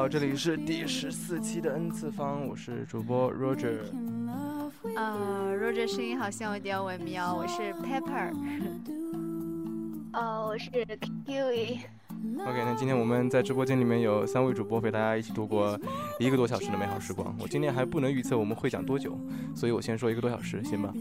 好，这里是第十四期的 N 次方，我是主播 Roger。呃，Roger 声音好像有点微妙，我是 Pepper。呃，我是 Kiwi。OK，那今天我们在直播间里面有三位主播陪大家一起度过一个多小时的美好时光。我今天还不能预测我们会讲多久，所以我先说一个多小时，行吧？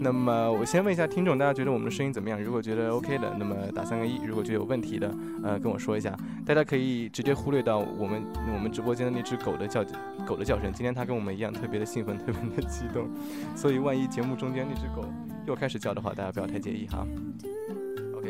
那么我先问一下听众，大家觉得我们的声音怎么样？如果觉得 OK 的，那么打三个一；如果觉得有问题的，呃，跟我说一下。大家可以直接忽略到我们我们直播间的那只狗的叫狗的叫声。今天它跟我们一样特别的兴奋，特别的激动，所以万一节目中间那只狗又开始叫的话，大家不要太介意哈。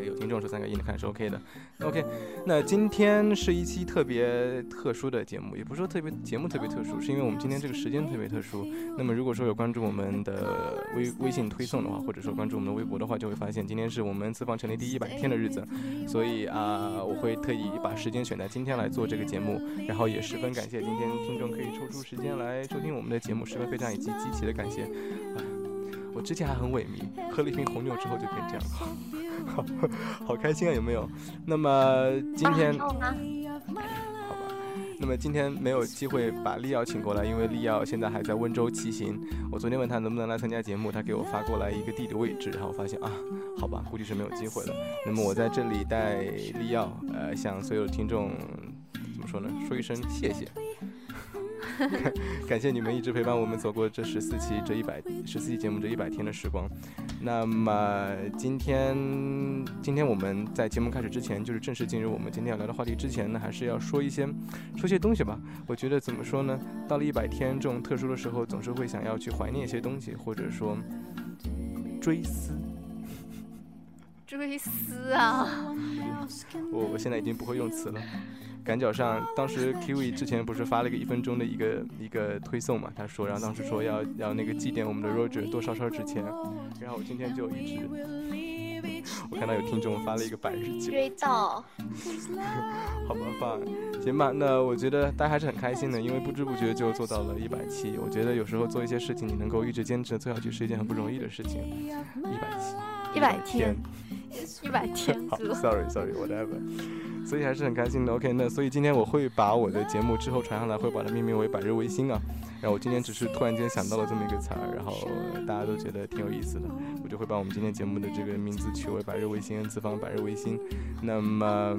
有听众说三个一，你看是 OK 的。OK，那今天是一期特别特殊的节目，也不是说特别节目特别特殊，是因为我们今天这个时间特别特殊。那么如果说有关注我们的微微信推送的话，或者说关注我们的微博的话，就会发现今天是我们自房成立第一百天的日子，所以啊，我会特意把时间选在今天来做这个节目。然后也十分感谢今天听众可以抽出时间来收听我们的节目，十分非常以及极其的感谢。我之前还很萎靡，喝了一瓶红牛之后就变这样了。好，好开心啊，有没有？那么今天，好吧。那么今天没有机会把利奥请过来，因为利奥现在还在温州骑行。我昨天问他能不能来参加节目，他给我发过来一个地理位置，然后发现啊，好吧，估计是没有机会了。那么我在这里带利奥，呃，向所有听众怎么说呢？说一声谢谢。感谢你们一直陪伴我们走过这十四期这一百十四期节目这一百天的时光。那么今天今天我们在节目开始之前，就是正式进入我们今天要聊的话题之前呢，还是要说一些说些东西吧。我觉得怎么说呢？到了一百天这种特殊的时候，总是会想要去怀念一些东西，或者说追思。追思啊！我我现在已经不会用词了。赶脚上，当时 Kiwi 之前不是发了一个一分钟的一个一个推送嘛？他说，然后当时说要要那个祭奠我们的 Roger 多烧烧纸钱，然后我今天就一直，我看到有听众发了一个百日祭，追到，好吧，放，行吧，那我觉得大家还是很开心的，因为不知不觉就做到了一百期。我觉得有时候做一些事情，你能够一直坚持做下去，是一件很不容易的事情。一百期，一百天，一百天，好，Sorry，Sorry，Whatever。所以还是很开心的。OK，那所以今天我会把我的节目之后传上来，会把它命名为“百日维新”啊。然后我今天只是突然间想到了这么一个词儿，然后大家都觉得挺有意思的，我就会把我们今天节目的这个名字取为“百日维新 ”，N 次方“百日维新”。那么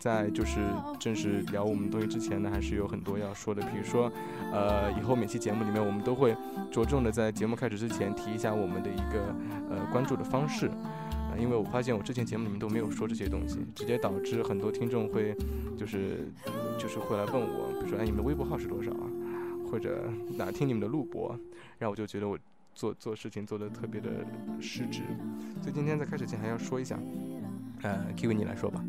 在就是正式聊我们东西之前呢，还是有很多要说的。比如说，呃，以后每期节目里面我们都会着重的在节目开始之前提一下我们的一个呃关注的方式。因为我发现我之前节目里面都没有说这些东西，直接导致很多听众会，就是就是会来问我，比如说哎你们的微博号是多少啊，或者哪听你们的录播，然后我就觉得我做做事情做的特别的失职，所以今天在开始前还要说一下，呃，Q 你来说吧。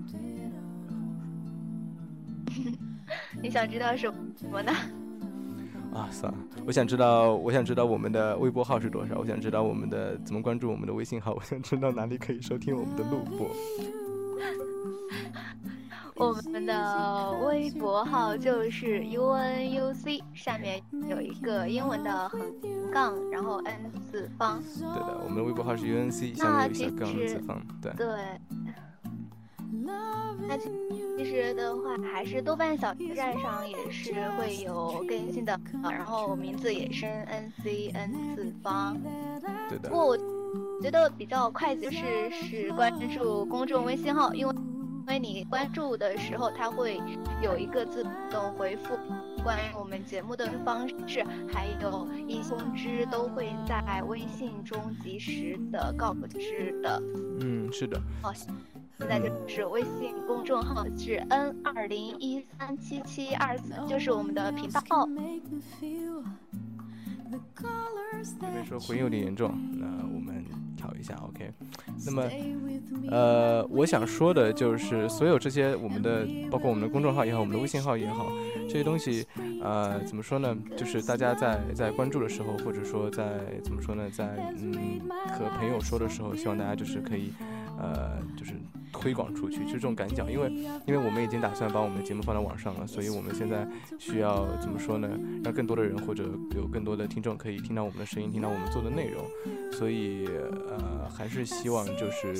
你想知道什么呢？啊，算了，我想知道，我想知道我们的微博号是多少，我想知道我们的怎么关注我们的微信号，我想知道哪里可以收听我们的录播。我们的微博号就是 UNUC，下面有一个英文的横杠，然后 N 次方。对的，我们的微博号是 UNC，下面有杠 N 次方。对。对。那其实的话，还是豆瓣小站上也是会有更新的啊。然后名字也是 N C N 次方。对的。不过我觉得比较快就是是关注公众微信号，因为因为你关注的时候，它会有一个自动回复关于我们节目的方式，还有一些通知都会在微信中及时的告知的。嗯，是的。好。现在就是微信公众号是 n 二零一三七七二四，就是我们的频道号。这边 说回音有点严重，那我们调一下，OK。那么，呃，我想说的就是，所有这些我们的，包括我们的公众号也好，我们的微信号也好，这些东西，呃，怎么说呢？就是大家在在关注的时候，或者说在怎么说呢，在嗯和朋友说的时候，希望大家就是可以，呃，就是。推广出去，就这种感觉，因为因为我们已经打算把我们的节目放到网上了，所以我们现在需要怎么说呢？让更多的人或者有更多的听众可以听到我们的声音，听到我们做的内容。所以呃，还是希望就是，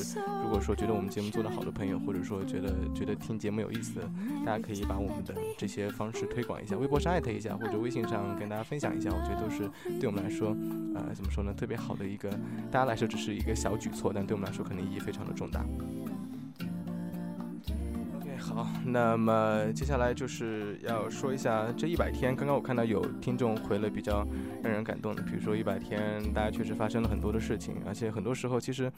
如果说觉得我们节目做得好的朋友，或者说觉得觉得听节目有意思的，大家可以把我们的这些方式推广一下，微博上艾特一下，或者微信上跟大家分享一下。我觉得都是对我们来说，呃，怎么说呢？特别好的一个，大家来说只是一个小举措，但对我们来说可能意义非常的重大。好，那么接下来就是要说一下这一百天。刚刚我看到有听众回了比较让人感动的，比如说一百天，大家确实发生了很多的事情，而且很多时候其实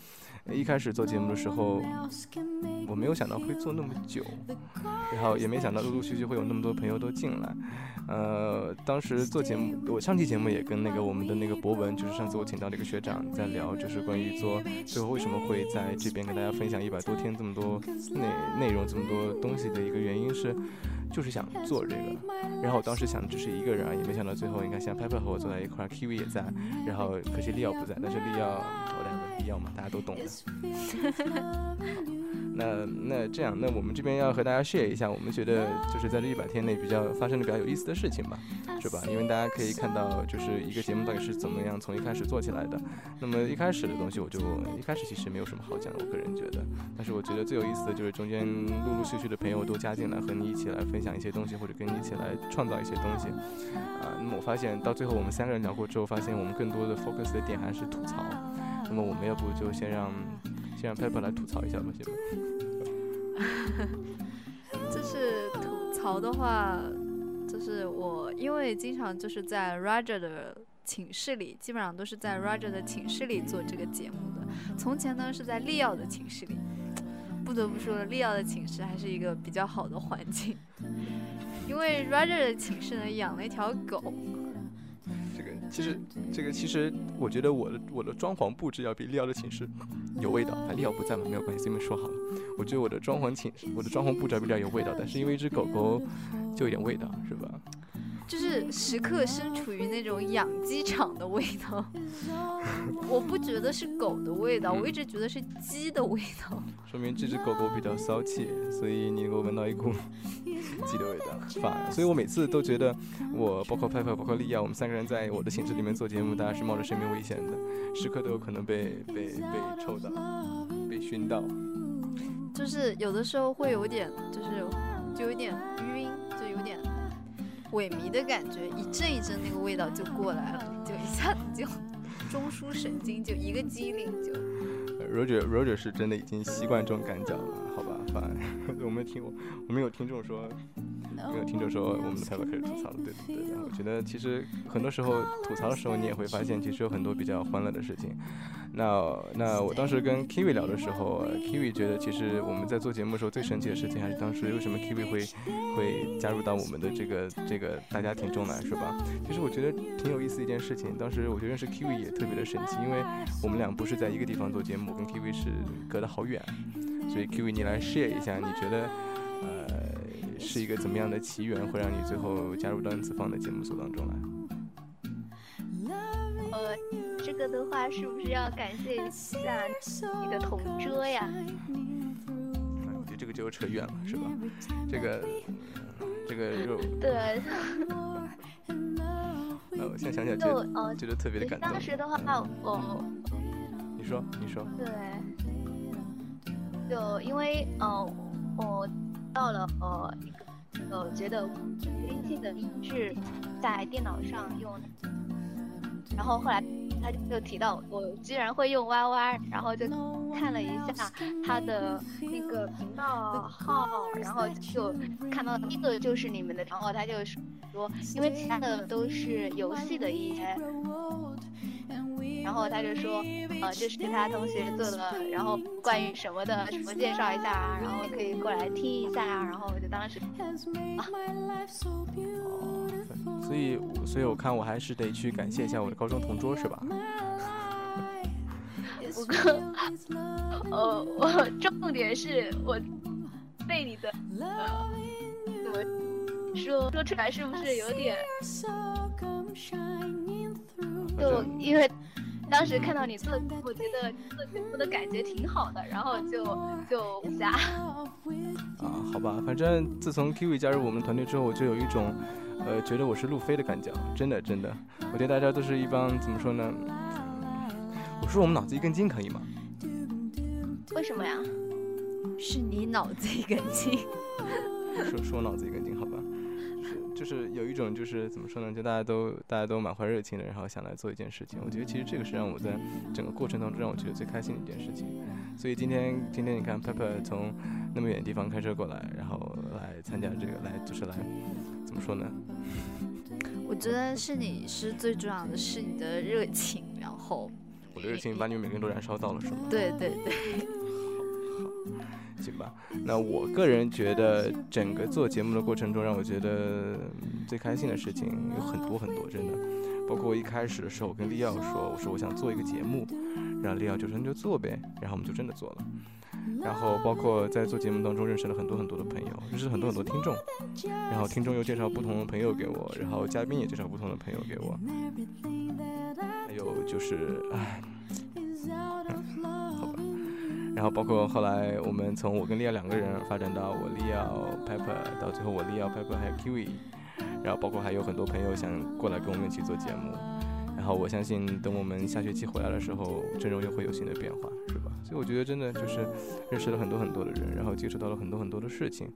一开始做节目的时候，我没有想到会做那么久，然后也没想到陆陆续续会有那么多朋友都进来。呃，当时做节目，我上期节目也跟那个我们的那个博文，就是上次我请到的一个学长在聊，就是关于做最后为什么会在这边跟大家分享一百多天这么多内内容，这么多。东西的一个原因是，就是想做这个，然后我当时想只是一个人而已，没想到最后应该像 Pepper 和我坐在一块，Kiwi 也在，然后可惜利奥不在，但是利奥两个利奥嘛，大家都懂的。那那这样，那我们这边要和大家 share 一下，我们觉得就是在这一百天内比较发生的比较有意思的事情吧，是吧？因为大家可以看到，就是一个节目到底是怎么样从一开始做起来的。那么一开始的东西，我就一开始其实没有什么好讲的，我个人觉得。但是我觉得最有意思的就是中间陆陆续续的朋友都加进来，和你一起来分享一些东西，或者跟你一起来创造一些东西。啊，那么我发现到最后我们三个人聊过之后，发现我们更多的 focus 的点还是吐槽。那么我们要不就先让。先让 Pepper 来吐槽一下吧，行吗？就是吐槽的话，就是我因为经常就是在 Roger 的寝室里，基本上都是在 Roger 的寝室里做这个节目的。从前呢是在利奥的寝室里，不得不说，利奥的寝室还是一个比较好的环境，因为 Roger 的寝室呢养了一条狗。其实，这个其实，我觉得我的我的装潢布置要比利奥的寝室有味道。反正利奥不在嘛，没有关系，这么说好了。我觉得我的装潢寝，我的装潢布置要比利奥有味道，但是因为一只狗狗，就有点味道，是吧？就是时刻身处于那种养鸡场的味道，我不觉得是狗的味道，我一直觉得是鸡的味道。说明这只狗狗比较骚气，所以你能够闻到一股鸡的味道。反，所以我每次都觉得，我包括派派，包括利亚，我们三个人在我的寝室里面做节目，大家是冒着生命危险的，时刻都有可能被被被抽到，被熏到。就是有的时候会有点，就是就有点晕，就有点。萎靡的感觉，一阵一阵那个味道就过来了，就一下子就中枢神经就一个机灵就。Roger Roger 是真的已经习惯这种感觉了，好吧，反 我们听我们有听众说。没有听众说我们的台宝开始吐槽了，对对对。我觉得其实很多时候吐槽的时候，你也会发现其实有很多比较欢乐的事情。那那我当时跟 Kiwi 聊的时候，Kiwi 觉得其实我们在做节目的时候最神奇的事情还是当时为什么 Kiwi 会会加入到我们的这个这个大家庭中来，是吧？其实我觉得挺有意思一件事情。当时我觉得认识 Kiwi 也特别的神奇，因为我们俩不是在一个地方做节目，跟 Kiwi 是隔得好远。所以 Kiwi 你来 share 一下，你觉得呃？是一个怎么样的奇缘，会让你最后加入到子方的节目组当中来？呃，这个的话是不是要感谢一下你的同桌呀？我觉得这个就扯远了，是吧？这个，这个又对。那我现在想起来就觉得特别的感动。当时的话，我你说，你说。对。就因为，呃，我。到了呃一个呃觉得微信的音质在电脑上用，然后后来他就提到我居然会用 YY，然后就看了一下他的那个频道号，然后就看到第一个就是你们的然后，他就说，因为其他的都是游戏的一些。然后他就说，呃，这是他同学做的，然后关于什么的，什么介绍一下，然后可以过来听一下，然后我就当时，啊，哦，所以，所以我看我还是得去感谢一下我的高中同桌，是吧？不过，呃，我重点是我被你的，呃，怎么说说出来是不是有点，就因为。当时看到你做，我觉得做节目的感觉挺好的，然后就就加。啊，好吧，反正自从 Kiwi 加入我们团队之后，我就有一种，呃，觉得我是路飞的感觉，真的真的。我觉得大家都是一帮怎么说呢？我说我们脑子一根筋可以吗？为什么呀？是你脑子一根筋。说说我脑子一根筋，好吧。就是有一种，就是怎么说呢？就大家都大家都满怀热情的，然后想来做一件事情。我觉得其实这个是让我在整个过程当中让我觉得最开心的一件事情。所以今天今天你看，Pepper 从那么远的地方开车过来，然后来参加这个，来就是来怎么说呢？我觉得是你是最重要的是你的热情，然后我的热情把你们每个人都燃烧到了，是吗？对对对。好 行吧，那我个人觉得整个做节目的过程中，让我觉得最开心的事情有很多很多，真的。包括我一开始的时候，我跟利奥说，我说我想做一个节目，然后利奥就说那就做呗，然后我们就真的做了。然后包括在做节目当中认识了很多很多的朋友，认识很多很多听众，然后听众又介绍不同的朋友给我，然后嘉宾也介绍不同的朋友给我。还有就是，唉。然后包括后来我们从我跟利亚两个人发展到我利亚 Pepper，到最后我利亚 Pepper 还有 Kiwi，然后包括还有很多朋友想过来跟我们一起做节目。好我相信等我们下学期回来的时候，阵容又会有新的变化，是吧？所以我觉得真的就是认识了很多很多的人，然后接触到了很多很多的事情。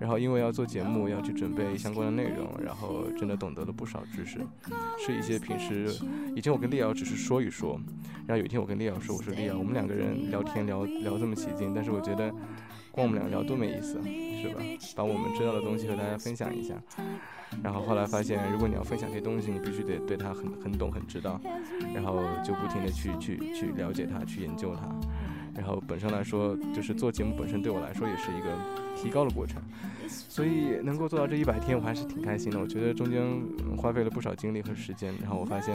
然后因为要做节目，要去准备相关的内容，然后真的懂得了不少知识，是一些平时以前我跟丽瑶只是说一说，然后有一天我跟丽瑶说，我说丽瑶，我们两个人聊天聊聊这么起劲，但是我觉得光我们两个聊多没意思，是吧？把我们知道的东西和大家分享一下。然后后来发现，如果你要分享这些东西，你必须得对他很很懂很知道，然后就不停的去去去了解他，去研究他。然后本身来说，就是做节目本身对我来说也是一个提高的过程，所以能够做到这一百天，我还是挺开心的。我觉得中间花费了不少精力和时间，然后我发现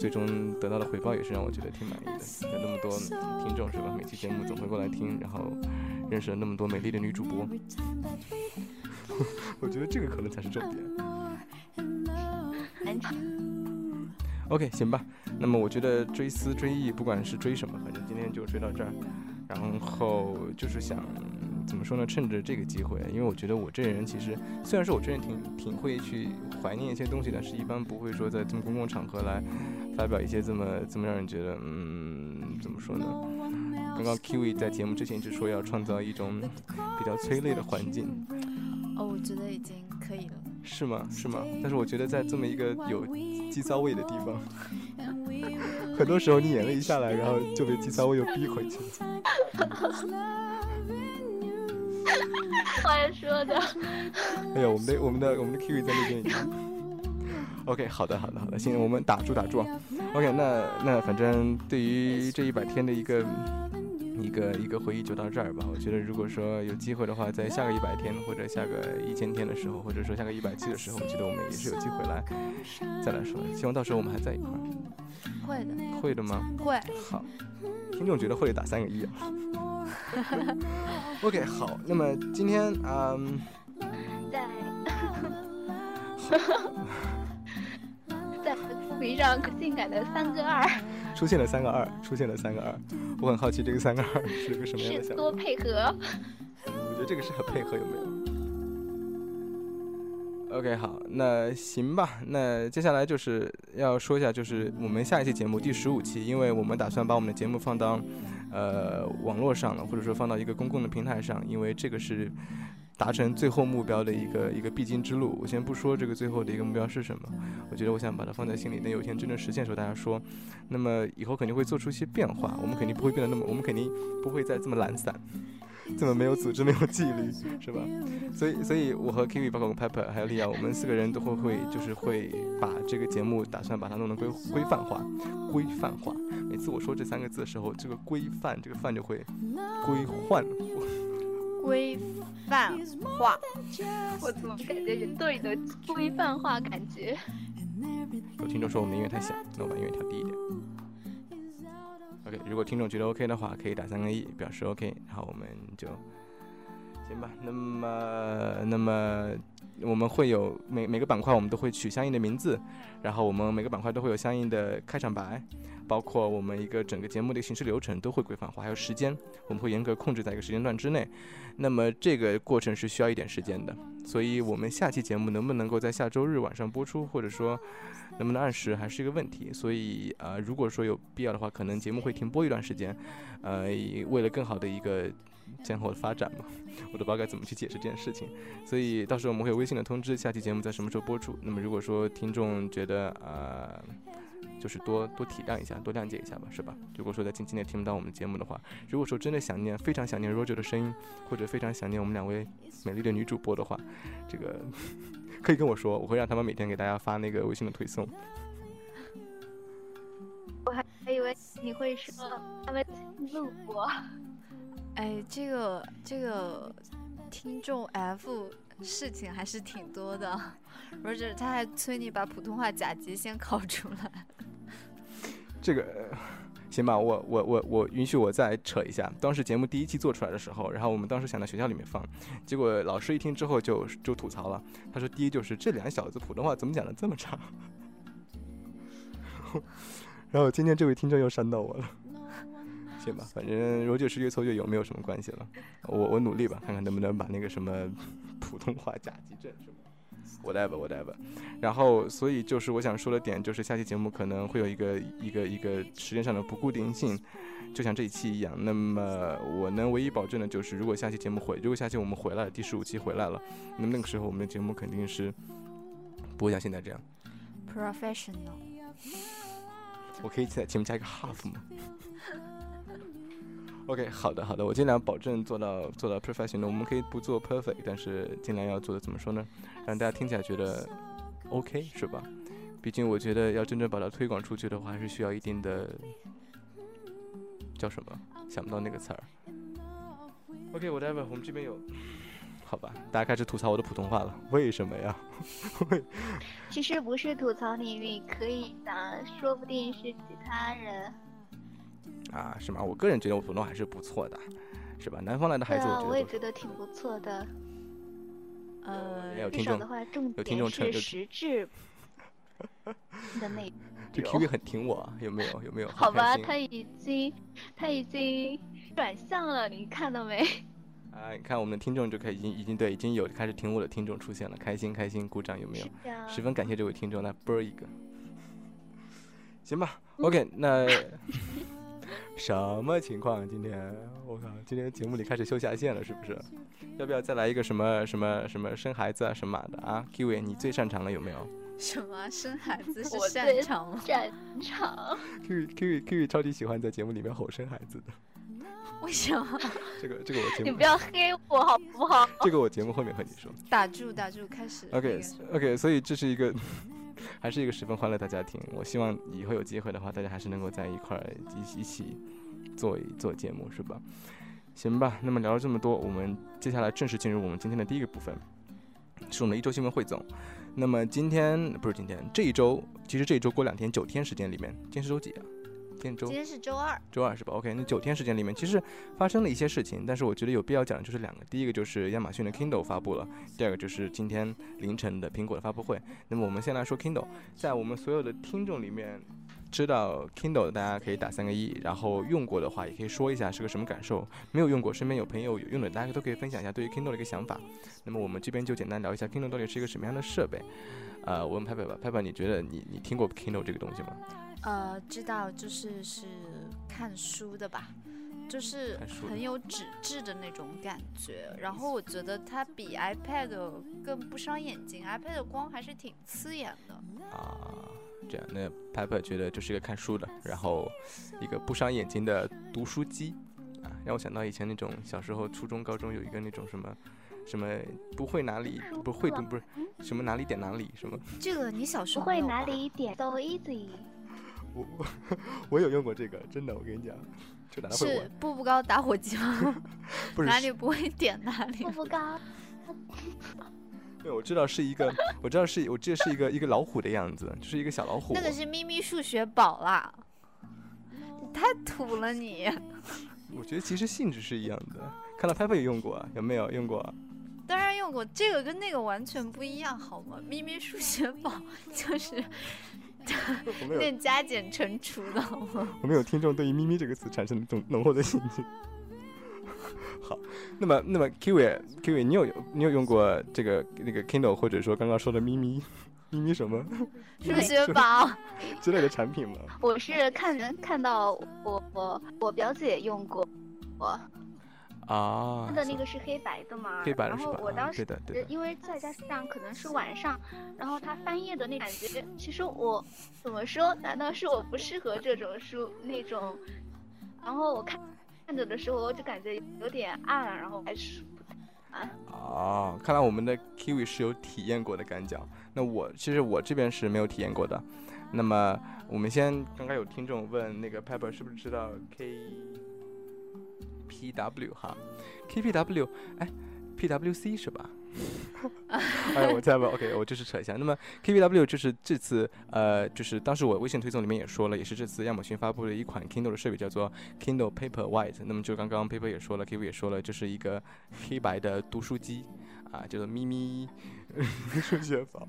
最终得到的回报也是让我觉得挺满意的。有那么多听众是吧？每期节目总会过来听，然后认识了那么多美丽的女主播，我觉得这个可能才是重点。OK，行吧。那么我觉得追思追忆，不管是追什么，反正今天就追到这儿。然后就是想怎么说呢？趁着这个机会，因为我觉得我这人其实，虽然说我这人挺挺会去怀念一些东西，但是一般不会说在这么公共场合来发表一些这么这么让人觉得，嗯，怎么说呢？刚刚 Kiwi 在节目之前一直说要创造一种比较催泪的环境。哦，我觉得已经可以了。是吗？是吗？但是我觉得在这么一个有鸡骚味的地方，很多时候你眼泪一下来，然后就被鸡骚味又逼回去了。话说的。哎呀，我们的我们的我们的 Kiwi 在那边。OK，好的好的好的，行，我们打住打住。OK，那那反正对于这一百天的一个。一个一个回忆就到这儿吧。我觉得，如果说有机会的话，在下个一百天或者下个一千天的时候，或者说下个一百期的时候，我觉得我们也是有机会来再来说。希望到时候我们还在一块儿。会的。会的吗？会。好。听众觉得会打三个一。OK，好。那么今天，嗯。在。在屏上性感的三个二。出现了三个二，出现了三个二，我很好奇这个三个二 是个什么样的想法。多配合。我觉得这个是很配合，有没有？OK，好，那行吧。那接下来就是要说一下，就是我们下一期节目第十五期，因为我们打算把我们的节目放到呃网络上了，或者说放到一个公共的平台上，因为这个是达成最后目标的一个一个必经之路。我先不说这个最后的一个目标是什么，我觉得我想把它放在心里，等有一天真正实现的时候，大家说，那么以后肯定会做出一些变化，我们肯定不会变得那么，我们肯定不会再这么懒散。这么没有组织、没有纪律，是吧？所以，所以我和 Kiwi、包括 Pepper 还有利亚，我们四个人都会会就是会把这个节目打算把它弄得规规范化、规范化。每次我说这三个字的时候，这个规范这个范就会规范。规范化，我怎么感觉人都有规范化感觉？有听众说我们音乐太小，那我把音乐调低一点。OK，如果听众觉得 OK 的话，可以打三个一表示 OK，然后我们就行吧。那么，那么我们会有每每个板块，我们都会取相应的名字，然后我们每个板块都会有相应的开场白，包括我们一个整个节目的形式流程都会规范化，还有时间，我们会严格控制在一个时间段之内。那么这个过程是需要一点时间的，所以我们下期节目能不能够在下周日晚上播出，或者说。能不能按时还是一个问题，所以呃，如果说有必要的话，可能节目会停播一段时间，呃，为了更好的一个今后的发展嘛，我都不知道该怎么去解释这件事情，所以到时候我们会有微信的通知，下期节目在什么时候播出。那么如果说听众觉得呃，就是多多体谅一下，多谅解一下吧，是吧？如果说在近期内听不到我们节目的话，如果说真的想念，非常想念 Roger 的声音，或者非常想念我们两位美丽的女主播的话，这个。可以跟我说，我会让他们每天给大家发那个微信的推送。我还还以为你会说他们录播。哎，这个这个听众 F 事情还是挺多的，，Roger 他还催你把普通话甲级先考出来。这个。行吧，我我我我允许我再扯一下。当时节目第一期做出来的时候，然后我们当时想在学校里面放，结果老师一听之后就就吐槽了。他说：“第一就是这两小子普通话怎么讲的这么差。”然后今天这位听众又煽到我了。行吧，反正如果就是越挫越勇，没有什么关系了。我我努力吧，看看能不能把那个什么普通话甲级证是吧？whatever，whatever，然后所以就是我想说的点就是下期节目可能会有一个一个一个时间上的不固定性，就像这一期一样。那么我能唯一保证的就是，如果下期节目回，如果下期我们回来了，第十五期回来了，那么那个时候我们的节目肯定是不会像现在这样。Professional。我可以在前面加一个 half 吗？OK，好的好的，我尽量保证做到做到 professional。我们可以不做 perfect，但是尽量要做的怎么说呢？让大家听起来觉得 OK 是吧？毕竟我觉得要真正把它推广出去的话，还是需要一定的叫什么？想不到那个词儿。OK，whatever，我们这边有，好吧？大家开始吐槽我的普通话了，为什么呀？其实不是吐槽你，你可以的，说不定是其他人。啊，是吗？我个人觉得我普通话还是不错的，是吧？南方来的孩子，我也觉得挺不错的。呃，有听众的话，重点是实质的那。这 Q V 很挺我，有没有？有没有？好吧，他已经他已经转向了，你看到没？啊，你看我们的听众就可以已经已经对已经有开始挺我的听众出现了，开心开心，鼓掌有没有？十分感谢这位听众，来啵一个。行吧，OK，那。什么情况？今天我靠，今天节目里开始秀下限了，是不是？要不要再来一个什么什么什么生孩子啊什么的啊？Kiwi，你最擅长了有没有？什么生孩子是擅长吗？擅长。Kiwi，Kiwi，Kiwi 超级喜欢在节目里面吼生孩子的。为什么？这个这个我节目你不要黑我好不好？这个我节目后面和你说。打住打住，开始。OK OK，所以这是一个。还是一个十分欢乐的家庭。我希望以后有机会的话，大家还是能够在一块儿一一起做一做节目，是吧？行吧。那么聊了这么多，我们接下来正式进入我们今天的第一个部分，是我们的一周新闻汇总。那么今天不是今天，这一周其实这一周过两天，九天时间里面，今天是周几啊？今天是周二，周二是吧？OK，那九天时间里面，其实发生了一些事情，但是我觉得有必要讲的就是两个。第一个就是亚马逊的 Kindle 发布了，第二个就是今天凌晨的苹果的发布会。那么我们先来说 Kindle，在我们所有的听众里面，知道 Kindle 的大家可以打三个一，然后用过的话也可以说一下是个什么感受。没有用过，身边有朋友有用的，大家都可以分享一下对于 Kindle 的一个想法。那么我们这边就简单聊一下 Kindle 到底是一个什么样的设备。呃，我问拍拍吧，拍拍，你觉得你你听过 Kindle 这个东西吗？呃，知道，就是是看书的吧，就是很有纸质的那种感觉。然后我觉得它比 iPad 更不伤眼睛，iPad 的光还是挺刺眼的。啊，这样，那 Piper 觉得就是一个看书的，然后一个不伤眼睛的读书机啊，让我想到以前那种小时候初中、高中有一个那种什么什么不会哪里不会读不是什么哪里点哪里什么，这个你小时候会哪里点 so easy。我我 我有用过这个，真的，我跟你讲，就大家会是，步步高打火机吗？不是哪里不会点哪里步。步高，对，我知道是一个，我知道是，我记得是一个一个老虎的样子，就是一个小老虎。那个是咪咪数学宝啦，你太土了你！我觉得其实性质是一样的。看到 Piper 也用过啊，有没有用过啊？当然用过，这个跟那个完全不一样，好吗？咪咪数学宝就是 有练加减乘除的，好吗？我们有听众对于“咪咪”这个词产生了浓浓厚的兴趣。好，那么那么 Kiwi Kiwi，你有你有用过这个那个 Kindle 或者说刚刚说的咪咪咪咪什么 数学宝，之类的产品吗？我是看人看到我我我表姐用过，我啊它，的那个是黑白的嘛，然黑白的是吧？啊后我当时对的对的。因为再加上可能是晚上，然后他翻页的那感觉，其实我怎么说？难道是我不适合这种书那种？然后我看看着的时候，我就感觉有点暗，然后还是不太暗。哦，看来我们的 Kiwi 是有体验过的感脚。那我其实我这边是没有体验过的。那么我们先，刚刚有听众问那个 Pepper 是不是知道 K P W 哈？K P W 哎，P W C 是吧？哎，我猜吧，OK，我就是扯一下。那么 K P W 就是这次呃，就是当时我微信推送里面也说了，也是这次亚马逊发布的一款 Kindle 的设备，叫做 Kindle Paperwhite。那么就刚刚 Paper 也说了，Kiwi 也说了，就是一个黑白的读书机啊，叫做咪咪 数学宝。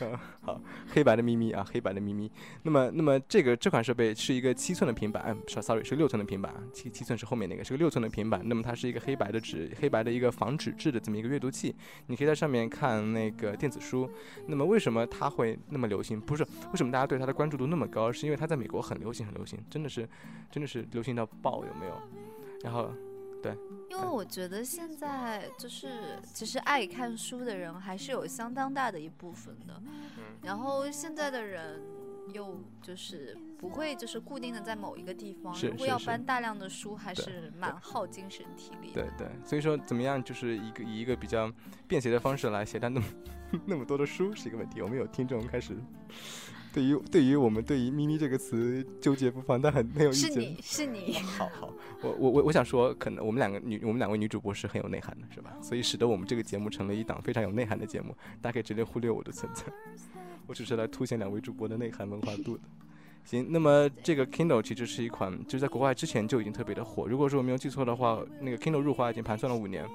啊，好，黑白的咪咪啊，黑白的咪咪。那么，那么这个这款设备是一个七寸的平板，哎是，sorry，是六寸的平板，七七寸是后面那个，是个六寸的平板。那么它是一个黑白的纸，黑白的一个仿纸质的这么一个阅读器，你可以在上面看那个电子书。那么为什么它会那么流行？不是为什么大家对它的关注度那么高？是因为它在美国很流行，很流行，真的是，真的是流行到爆，有没有？然后，因为我觉得现在就是其实爱看书的人还是有相当大的一部分的，嗯然后现在的人又就是不会就是固定的在某一个地方，如果要搬大量的书，还是蛮耗精神体力的。对对，所以说怎么样，就是一个以一个比较便携的方式来携带那么 那么多的书是一个问题。我们有听众开始对于对于我们对于“咪咪”这个词纠结不放，但很很有意见。是你是你，好好，我我我我想说，可能我们两个女我们两位女主播是很有内涵的，是吧？所以使得我们这个节目成了一档非常有内涵的节目，大家可以直接忽略我的存在，我只是来凸显两位主播的内涵文化度的。行，那么这个 Kindle 其实是一款，就是在国外之前就已经特别的火。如果说我没有记错的话，那个 Kindle 入华已经盘算了五年，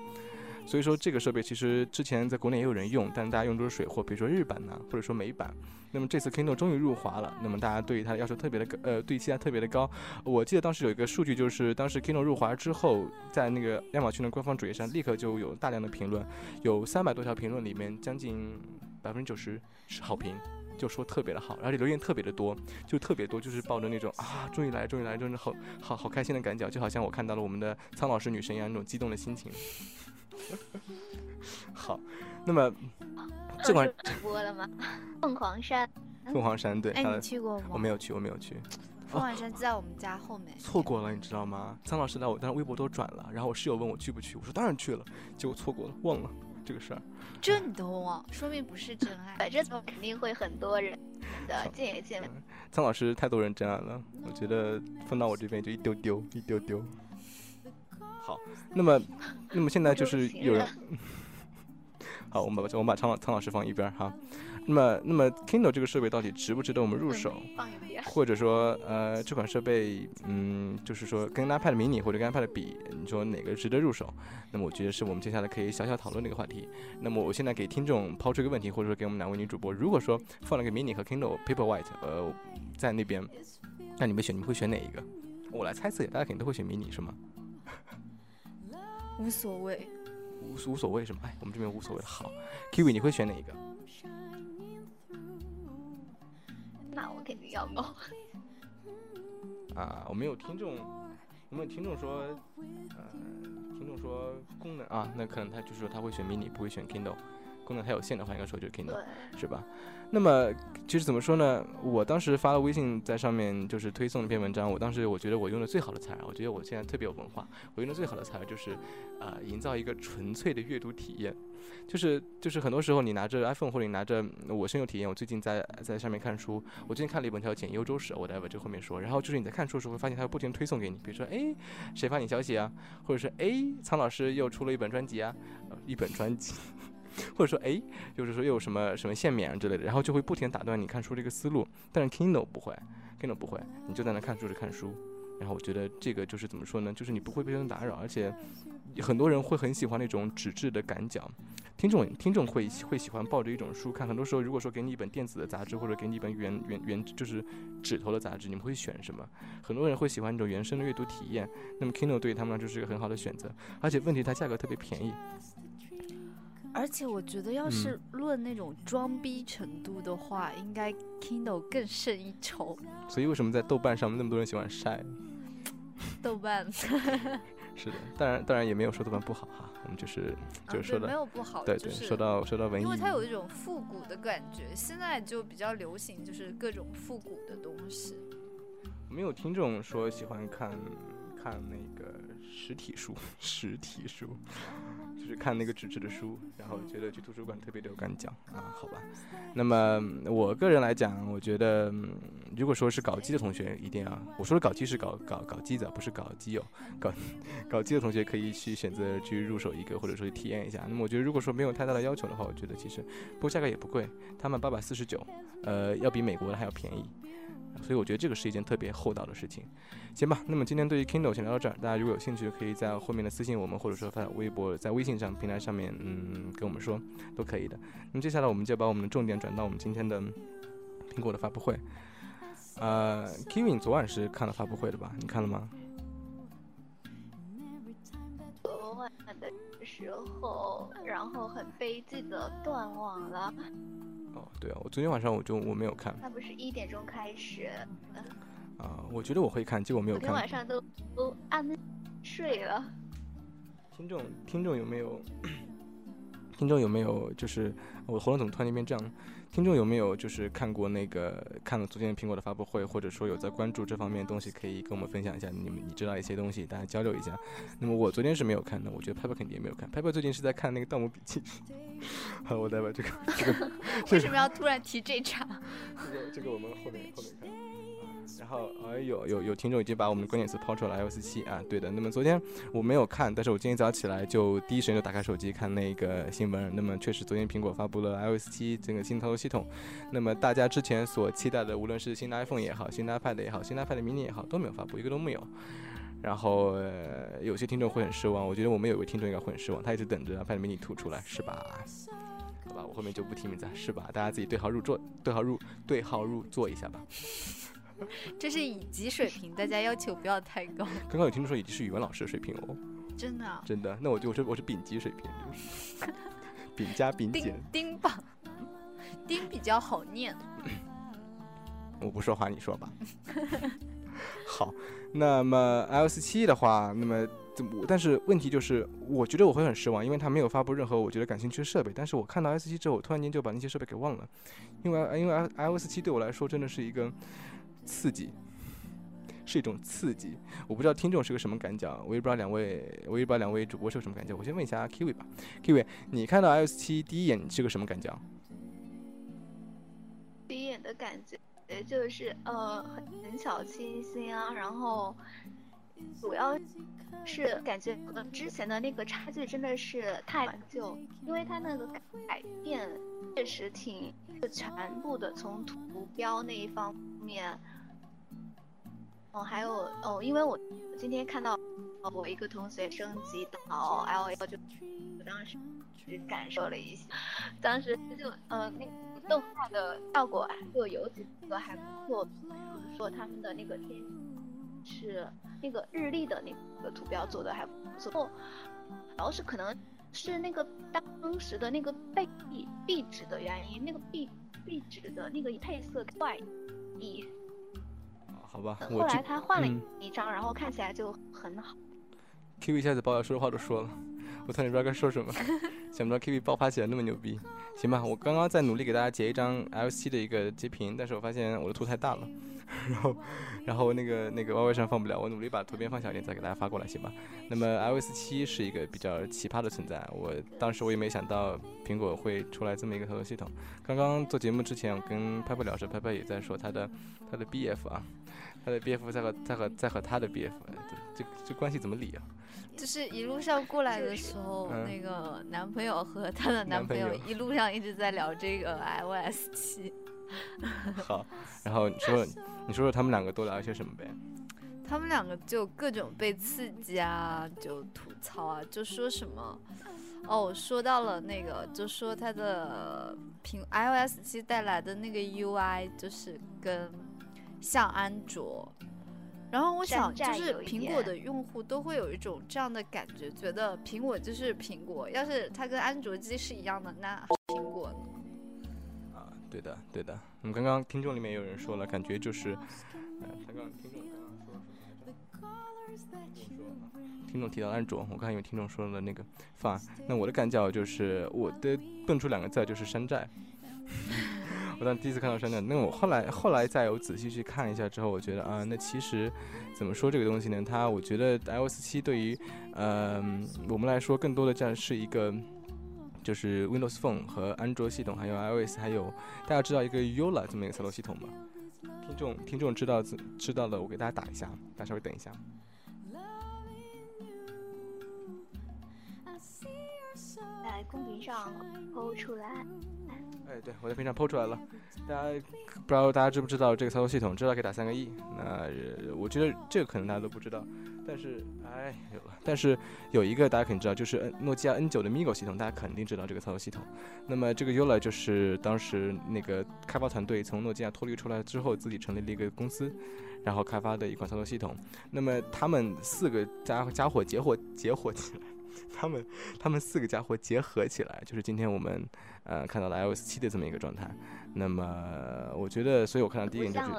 所以说这个设备其实之前在国内也有人用，但大家用都是水货，比如说日版呐、或者说美版。那么这次 Kindle 终于入华了，那么大家对于它的要求特别的，呃，对期待特别的高。我记得当时有一个数据，就是当时 Kindle 入华之后，在那个亚马逊的官方主页上立刻就有大量的评论，有三百多条评论里面，将近百分之九十是好评。就说特别的好，而且留言特别的多，就特别多，就是抱着那种啊，终于来，终于来，真的好好好开心的感觉，就好像我看到了我们的苍老师女神一样那种激动的心情。好，那么这款直播了吗？凤凰山，凤凰山对，哎，你去过吗？我没有去，我没有去，凤凰山就在我们家后面。错过了，你知道吗？苍老师来我当时微博都转了，然后我室友问我去不去，我说当然去了，结果错过了，忘了这个事儿。这你都忘，说明不是真爱。反正肯定会很多人的，见也见。苍老师太多人真爱了，我觉得分到我这边就一丢丢，一丢丢。好，那么，那么现在就是有人，好，我们把我们把苍老苍老师放一边儿哈。那么，那么 Kindle 这个设备到底值不值得我们入手？或者说，呃，这款设备，嗯，就是说跟 iPad mini 或者跟 iPad 比，你说哪个值得入手？那么我觉得是我们接下来可以小小讨论的一个话题。那么我现在给听众抛出一个问题，或者说给我们两位女主播，如果说放了个 mini 和 Kindle Paperwhite，呃，在那边，那你们选，你们会选哪一个？我来猜测大家肯定都会选 mini 是吗？无所谓，无无所谓什么？哎，我们这边无所谓。好，Kiwi 你会选哪一个？那我肯定要 no。啊，我们有听众我们有听众说，呃，听众说功能啊，那可能他就是说他会选 mini，不会选 Kindle。功能还有限的话，应该说就是 Kindle，是吧？那么其实怎么说呢？我当时发了微信在上面，就是推送一篇文章。我当时我觉得我用的最好的材料，我觉得我现在特别有文化。我用的最好的材料就是，呃，营造一个纯粹的阅读体验。就是就是很多时候你拿着 iPhone 或者你拿着我深有体验，我最近在在上面看书。我最近看了一本叫《简幽州史》，我待会这后面说。然后就是你在看书的时候会发现它会不停推送给你，比如说哎谁发你消息啊，或者是哎苍老师又出了一本专辑啊，一本专辑。或者说，哎，就是说又有什么什么限免之类的，然后就会不停打断你看书这个思路。但是 Kindle 不会，Kindle 不会，你就在那看书就看书。然后我觉得这个就是怎么说呢？就是你不会被人打扰，而且很多人会很喜欢那种纸质的感脚。听众听众会会喜欢抱着一种书看。很多时候，如果说给你一本电子的杂志，或者给你一本原原原就是纸头的杂志，你们会选什么？很多人会喜欢这种原生的阅读体验。那么 Kindle 对于他们来说是一个很好的选择，而且问题它价格特别便宜。而且我觉得，要是论那种装逼程度的话，应该 Kindle 更胜一筹。所以为什么在豆瓣上面那么多人喜欢晒？豆瓣。是的，当然当然也没有说豆瓣不好哈，我们就是就是说的没有不好，对对，说到说到文艺，因为它有一种复古的感觉，现在就比较流行，就是各种复古的东西。没有听众说喜欢看看那个实体书，实体书。就是看那个纸质的书，然后觉得去图书馆特别的有感觉啊，好吧。那么我个人来讲，我觉得如果说是搞基的同学，一定要我说的搞基是搞搞搞基的，不是搞基友。搞搞基的同学可以去选择去入手一个，或者说去体验一下。那么我觉得如果说没有太大的要求的话，我觉得其实不过价格也不贵，他们八百四十九，呃，要比美国的还要便宜。所以我觉得这个是一件特别厚道的事情，行吧。那么今天对于 Kindle 先聊到这儿，大家如果有兴趣，可以在后面的私信我们，或者说发微博，在微信上平台上面，嗯，跟我们说都可以的。那么接下来我们就把我们的重点转到我们今天的苹果的发布会。呃，Kevin 昨晚是看了发布会的吧？你看了吗？昨晚的时候，然后很悲剧的断网了。哦，对啊，我昨天晚上我就我没有看。他不是一点钟开始。啊，我觉得我会看，结果没有看。昨天晚上都都安睡了。听众，听众有没有？听众有没有？就是我喉咙怎么突然间变这样？听众有没有就是看过那个看了昨天苹果的发布会，或者说有在关注这方面东西，可以跟我们分享一下。你们你知道一些东西，大家交流一下。那么我昨天是没有看的，我觉得 Pepper 肯定也没有看。Pepper 最近是在看那个《盗墓笔记》。好，我再把这个这个。为什么要突然提这场？这个这个我们后面后面看。然后，哎，有有有听众已经把我们的关键词抛出了 iOS 七啊，对的。那么昨天我没有看，但是我今天早起来就第一时间就打开手机看那个新闻。那么确实，昨天苹果发布了 iOS 七这个新操作系统。那么大家之前所期待的，无论是新的 iPhone 也好，新的 iPad 也好，新的 iPad mini 也好，都没有发布，一个都没有。然后呃有些听众会很失望，我觉得我们有一位听众应该会很失望，他一直等着 iPad mini 吐出来，是吧？好吧，我后面就不提名字，是吧？大家自己对号入座，对号入对号入座一下吧。这是乙级水平，大家要求不要太高。刚刚有听说乙级是语文老师的水平哦，真的？真的？那我就我是我是丙级水平，丙加丙减。丁吧，丁比较好念。我不说话，你说吧。好，那么 iOS 七的话，那么怎么？但是问题就是，我觉得我会很失望，因为它没有发布任何我觉得感兴趣的设备。但是我看到 iOS 七之后，我突然间就把那些设备给忘了，因为因为 iOS 七对我来说真的是一个。刺激 是一种刺激，我不知道听众是个什么感觉，我也不知道两位，我也不知道两位主播是个什么感觉。我先问一下 Kiwi 吧，Kiwi，你看到 iOS 七第一眼是个什么感觉？第一眼的感觉就是呃很小清新啊，然后主要是感觉和之前的那个差距真的是太就，因为它那个改变确实挺全部的，从图标那一方面。哦，还有哦，因为我今天看到我一个同学升级到 L L，就我当时只感受了一下，当时就呃那个动画的效果就有几个还不错，比如说他们的那个天是那个日历的那个图标做的还不错，主要是可能是那个当时的那个背壁纸的原因，那个壁壁纸的那个配色怪异。好吧，后来他换了嗯一张，然后看起来就很好。Q 一下子把我要说的话都说了，我突然不知道该说什么，想不到 Q 爆发起来那么牛逼。行吧，我刚刚在努力给大家截一张 L C 的一个截屏，但是我发现我的图太大了，然后然后那个那个 Y Y 上放不了，我努力把图片放小一点再给大家发过来，行吧？那么 iOS 七是一个比较奇葩的存在，我当时我也没想到苹果会出来这么一个操作系统。刚刚做节目之前，我跟拍拍聊时，拍拍也在说他的他的 BF 啊，他的 BF 在和在和在和他的 BF，这这这关系怎么理啊？就是一路上过来的时候，嗯那个男朋友和她的男朋友男朋友一路上一直在聊这个 iOS 七，好，然后你说你说说他们两个都聊一些什么呗？他们两个就各种被刺激啊，就吐槽啊，就说什么。哦，说到了那个，就说他的苹 iOS 七带来的那个 UI 就是跟像安卓，然后我想就是苹果的用户都会有一种这样的感觉，觉得苹果就是苹果，要是它跟安卓机是一样的，那苹果呢？对的对的。我们刚刚听众里面有人说了，感觉就是，呃，他刚听众刚刚说了什么来着？听众说听众提到安卓，我看有听众说了那个放，那我的感觉就是我的蹦出两个字就是山寨。我当时第一次看到山寨，那我后来后来再有仔细去看一下之后，我觉得啊，那其实怎么说这个东西呢？它我觉得 iOS 七对于呃我们来说，更多的这样是一个就是 Windows Phone 和安卓系统，还有 iOS，还有大家知道一个 Yola 这么一个操作系统吗？听众听众知道知道了，我给大家打一下，大家稍微等一下。在公屏上扣出来。哎，对，我在屏上抛出来了。大家不知道大家知不知道这个操作系统？知道可以打三个亿。那、我觉得这个可能大家都不知道，但是哎有了。但是有一个大家肯定知道，就是诺基亚 N9 的 Migo 系统，大家肯定知道这个操作系统。那么这个 Yola 就是当时那个开发团队从诺基亚脱离出来之后，自己成立了一个公司，然后开发的一款操作系统。那么他们四个家家伙结伙结伙起来。他们他们四个家伙结合起来，就是今天我们呃看到的 iOS 七的这么一个状态。那么我觉得，所以我看到第一不眼就是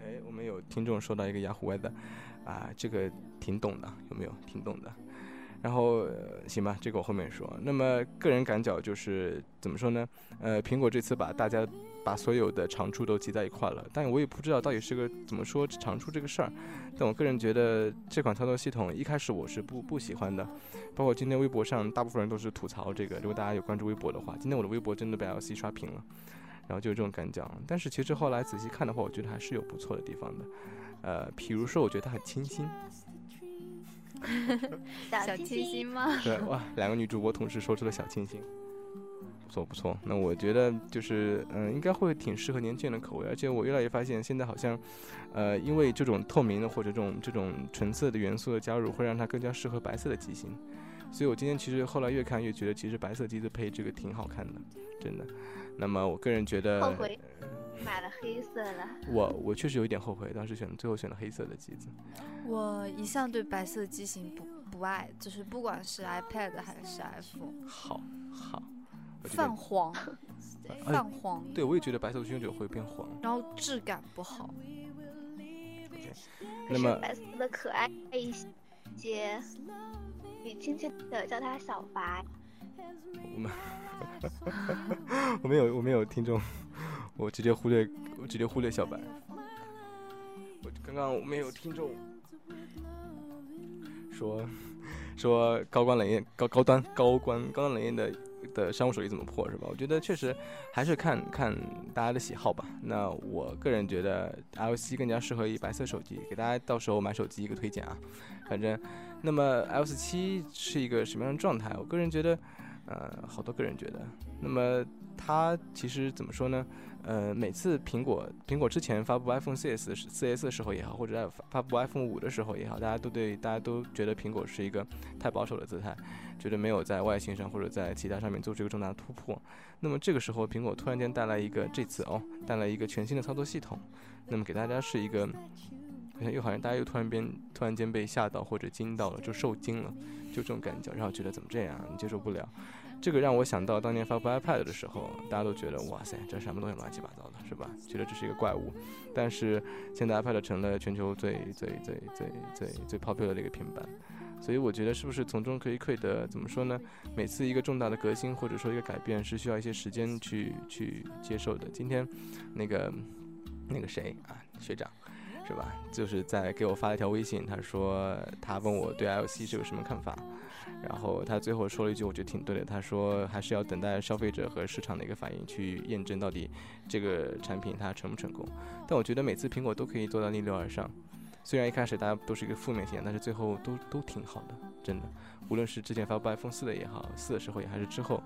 哎，我们有听众说到一个雅虎 Weather，啊，这个挺懂的，有没有？挺懂的。然后、呃行吧，这个我后面说。那么个人感觉就是怎么说呢？呃，苹果这次把大家把所有的长处都集在一块了，但我也不知道到底是个怎么说长处这个事儿。但我个人觉得这款操作系统一开始我是不不喜欢的，包括今天微博上大部分人都是吐槽这个。如果大家有关注微博的话，今天我的微博真的被 LC 刷屏了，然后就有这种感觉。但是其实后来仔细看的话，我觉得还是有不错的地方的。呃，比如说我觉得它很清新。小清清新吗？对，哇，两个女主播同时说出了小清新，不错不错。那我觉得就是，嗯，应该会挺适合年轻人的口味。而且我越来越发现，现在好像，呃，因为这种透明的或者这种这种纯色的元素的加入，会让它更加适合白色的机型。所以我今天其实后来越看越觉得，其实白色机子配这个挺好看的，真的。那么我个人觉得，后悔买了黑色了。我我确实有一点后悔，当时选最后选了黑色的机子。我一向对白色机型不不爱，就是不管是 iPad 还是 iPhone，好好，泛黄，哎泛黄，对我也觉得白色的胸酒会变黄。然后质感不好。那么白色的可爱一些，你亲切的叫它小白。我们 我们有我们有听众，我直接忽略我直接忽略小白。我刚刚我们有听众说说高光冷艳高高端高端高端冷艳的的商务手机怎么破是吧？我觉得确实还是看看大家的喜好吧。那我个人觉得 LC 更加适合于白色手机，给大家到时候买手机一个推荐啊。反正，那么 iOS 七是一个什么样的状态？我个人觉得。呃，好多个人觉得，那么它其实怎么说呢？呃，每次苹果苹果之前发布 iPhone 4S 四 S 的时候也好，或者在发布 iPhone 五的时候也好，大家都对大家都觉得苹果是一个太保守的姿态，觉得没有在外形上或者在其他上面做出一个重大的突破。那么这个时候，苹果突然间带来一个这次哦，带来一个全新的操作系统，那么给大家是一个。好像又好像大家又突然间突然间被吓到或者惊到了，就受惊了，就这种感觉，然后觉得怎么这样，你接受不了。这个让我想到当年发布 iPad 的时候，大家都觉得哇塞，这什么东西乱七八糟的，是吧？觉得这是一个怪物。但是现在 iPad 成了全球最最最最最最 popular 的一个平板，所以我觉得是不是从中可以窥得怎么说呢？每次一个重大的革新或者说一个改变是需要一些时间去去接受的。今天那个那个谁啊，学长。是吧？就是在给我发了一条微信，他说他问我对 LC 是有什么看法，然后他最后说了一句，我觉得挺对的。他说还是要等待消费者和市场的一个反应去验证到底这个产品它成不成功。但我觉得每次苹果都可以做到逆流而上，虽然一开始大家都是一个负面形象，但是最后都都挺好的，真的。无论是之前发布 iPhone 四的也好，四的时候也还是之后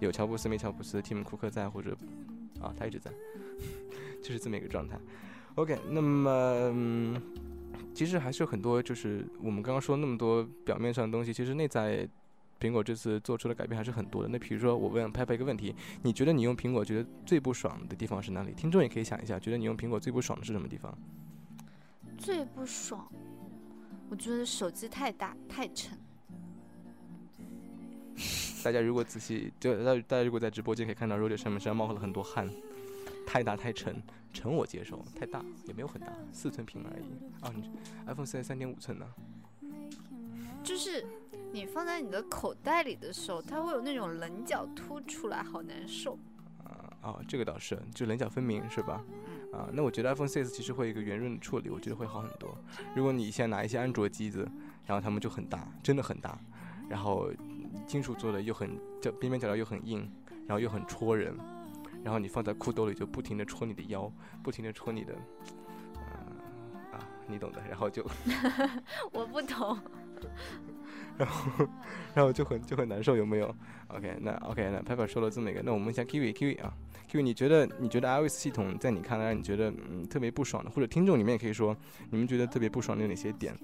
有乔布斯没乔布斯，蒂姆库克在或者啊他一直在，就是这么一个状态。OK，那么嗯，其实还是有很多，就是我们刚刚说那么多表面上的东西，其实内在苹果这次做出的改变还是很多的。那比如说，我问 Pepper 一个问题，你觉得你用苹果觉得最不爽的地方是哪里？听众也可以想一下，觉得你用苹果最不爽的是什么地方？最不爽，我觉得手机太大太沉。大家如果仔细，就大大家如果在直播间可以看到 r o d 上面身上冒了很多汗，太大太沉。沉我接受，太大也没有很大，四寸屏而已啊。iPhone 四三点五寸呢，就是你放在你的口袋里的时候，它会有那种棱角凸出来，好难受。啊哦，这个倒是，就棱角分明是吧？啊，那我觉得 iPhone 6其实会一个圆润的处理，我觉得会好很多。如果你现在拿一些安卓机子，然后它们就很大，真的很大，然后金属做的又很，角边边角角又很硬，然后又很戳人。然后你放在裤兜里，就不停的戳你的腰，不停的戳你的，嗯啊，你懂的。然后就，我不懂。然后，然后就很就很难受，有没有？OK，那 OK，那 Pepper 说了这么一个，那我们问一下 Kiwi，Kiwi 啊，Kiwi，你觉得你觉得 iOS 系统在你看来，你觉得嗯特别不爽的，或者听众里面也可以说，你们觉得特别不爽的有哪些点？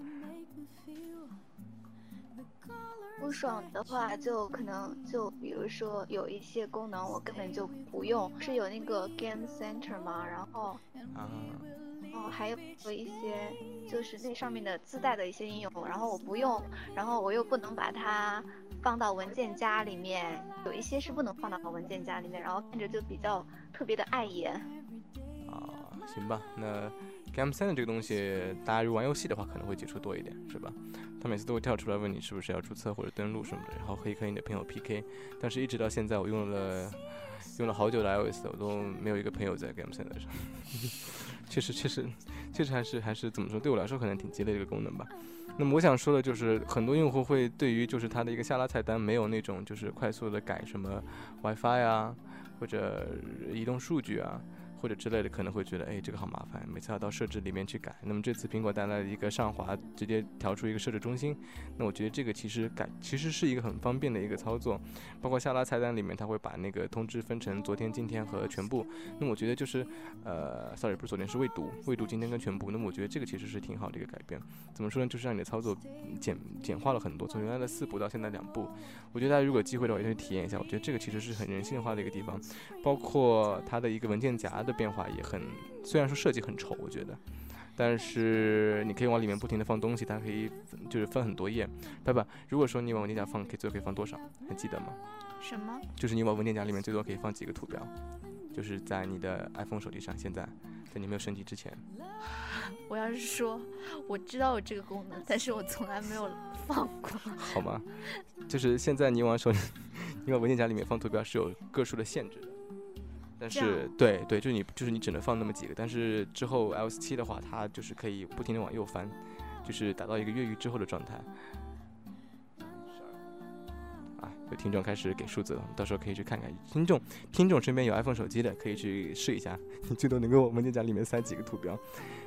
不爽的话，就可能就比如说有一些功能我根本就不用，是有那个 Game Center 嘛？然后，哦，还有一些就是那上面的自带的一些应用，然后我不用，然后我又不能把它放到文件夹里面，有一些是不能放到文件夹里面，然后看着就比较特别的碍眼。啊，行吧，那。Game Center 这个东西，大家如果玩游戏的话，可能会接触多一点，是吧？他每次都会跳出来问你是不是要注册或者登录什么的，然后可以和你的朋友 PK。但是，一直到现在，我用了用了好久的 iOS，我都没有一个朋友在 Game Center 上。确实，确实，确实还是还是怎么说？对我来说，可能挺鸡肋的一个功能吧。那么，我想说的就是，很多用户会对于就是它的一个下拉菜单没有那种就是快速的改什么 WiFi 啊，或者移动数据啊。或者之类的可能会觉得，哎，这个好麻烦，每次要到设置里面去改。那么这次苹果带来了一个上滑，直接调出一个设置中心。那我觉得这个其实改其实是一个很方便的一个操作。包括下拉菜单里面，它会把那个通知分成昨天、今天和全部。那我觉得就是，呃，sorry，不是昨天，是未读，未读今天跟全部。那么我觉得这个其实是挺好的一个改变。怎么说呢？就是让你的操作简简化了很多，从原来的四步到现在两步。我觉得大家如果机会的话，也可以体验一下。我觉得这个其实是很人性化的一个地方，包括它的一个文件夹。的变化也很，虽然说设计很丑，我觉得，但是你可以往里面不停的放东西，它可以就是分很多页。爸爸，如果说你往文件夹放，可以最多可以放多少？还记得吗？什么？就是你往文件夹里面最多可以放几个图标？就是在你的 iPhone 手机上，现在在你没有升级之前。我要是说我知道有这个功能，但是我从来没有放过。好吗？就是现在你往手，你往文件夹里面放图标是有个数的限制的。但是，对对，就是你，就是你只能放那么几个。但是之后 iOS 七的话，它就是可以不停的往右翻，就是达到一个越狱之后的状态。啊，有听众开始给数字了，到时候可以去看看。听众，听众身边有 iPhone 手机的，可以去试一下，你最多能够文件夹里面塞几个图标，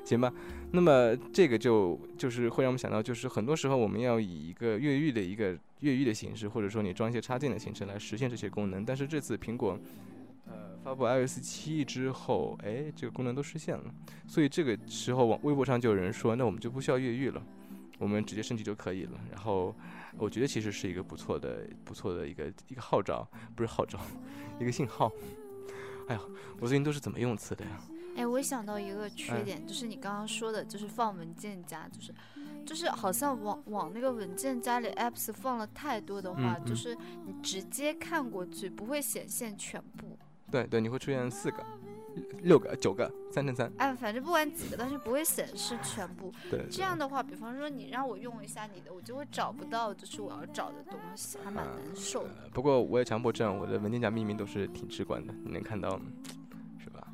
行吧？那么这个就就是会让我们想到，就是很多时候我们要以一个越狱的一个越狱的形式，或者说你装一些插件的形式来实现这些功能。但是这次苹果。发布 iOS 七之后，哎，这个功能都实现了，所以这个时候，网微博上就有人说，那我们就不需要越狱了，我们直接升级就可以了。然后，我觉得其实是一个不错的、不错的一个一个号召，不是号召，一个信号。哎呀，我最近都是怎么用词的呀？哎，我想到一个缺点，就是你刚刚说的，就是放文件夹，就是，就是好像往往那个文件夹里 apps 放了太多的话，就是你直接看过去不会显现全部。对对，你会出现四个、六个、九个，三乘三。哎，反正不管几个，但是不会显示全部。对。这样的话，比方说你让我用一下你的，我就会找不到，就是我要找的东西，还蛮难受的。不过我也强迫症，我的文件夹命名都是挺直观的，你能看到。是吧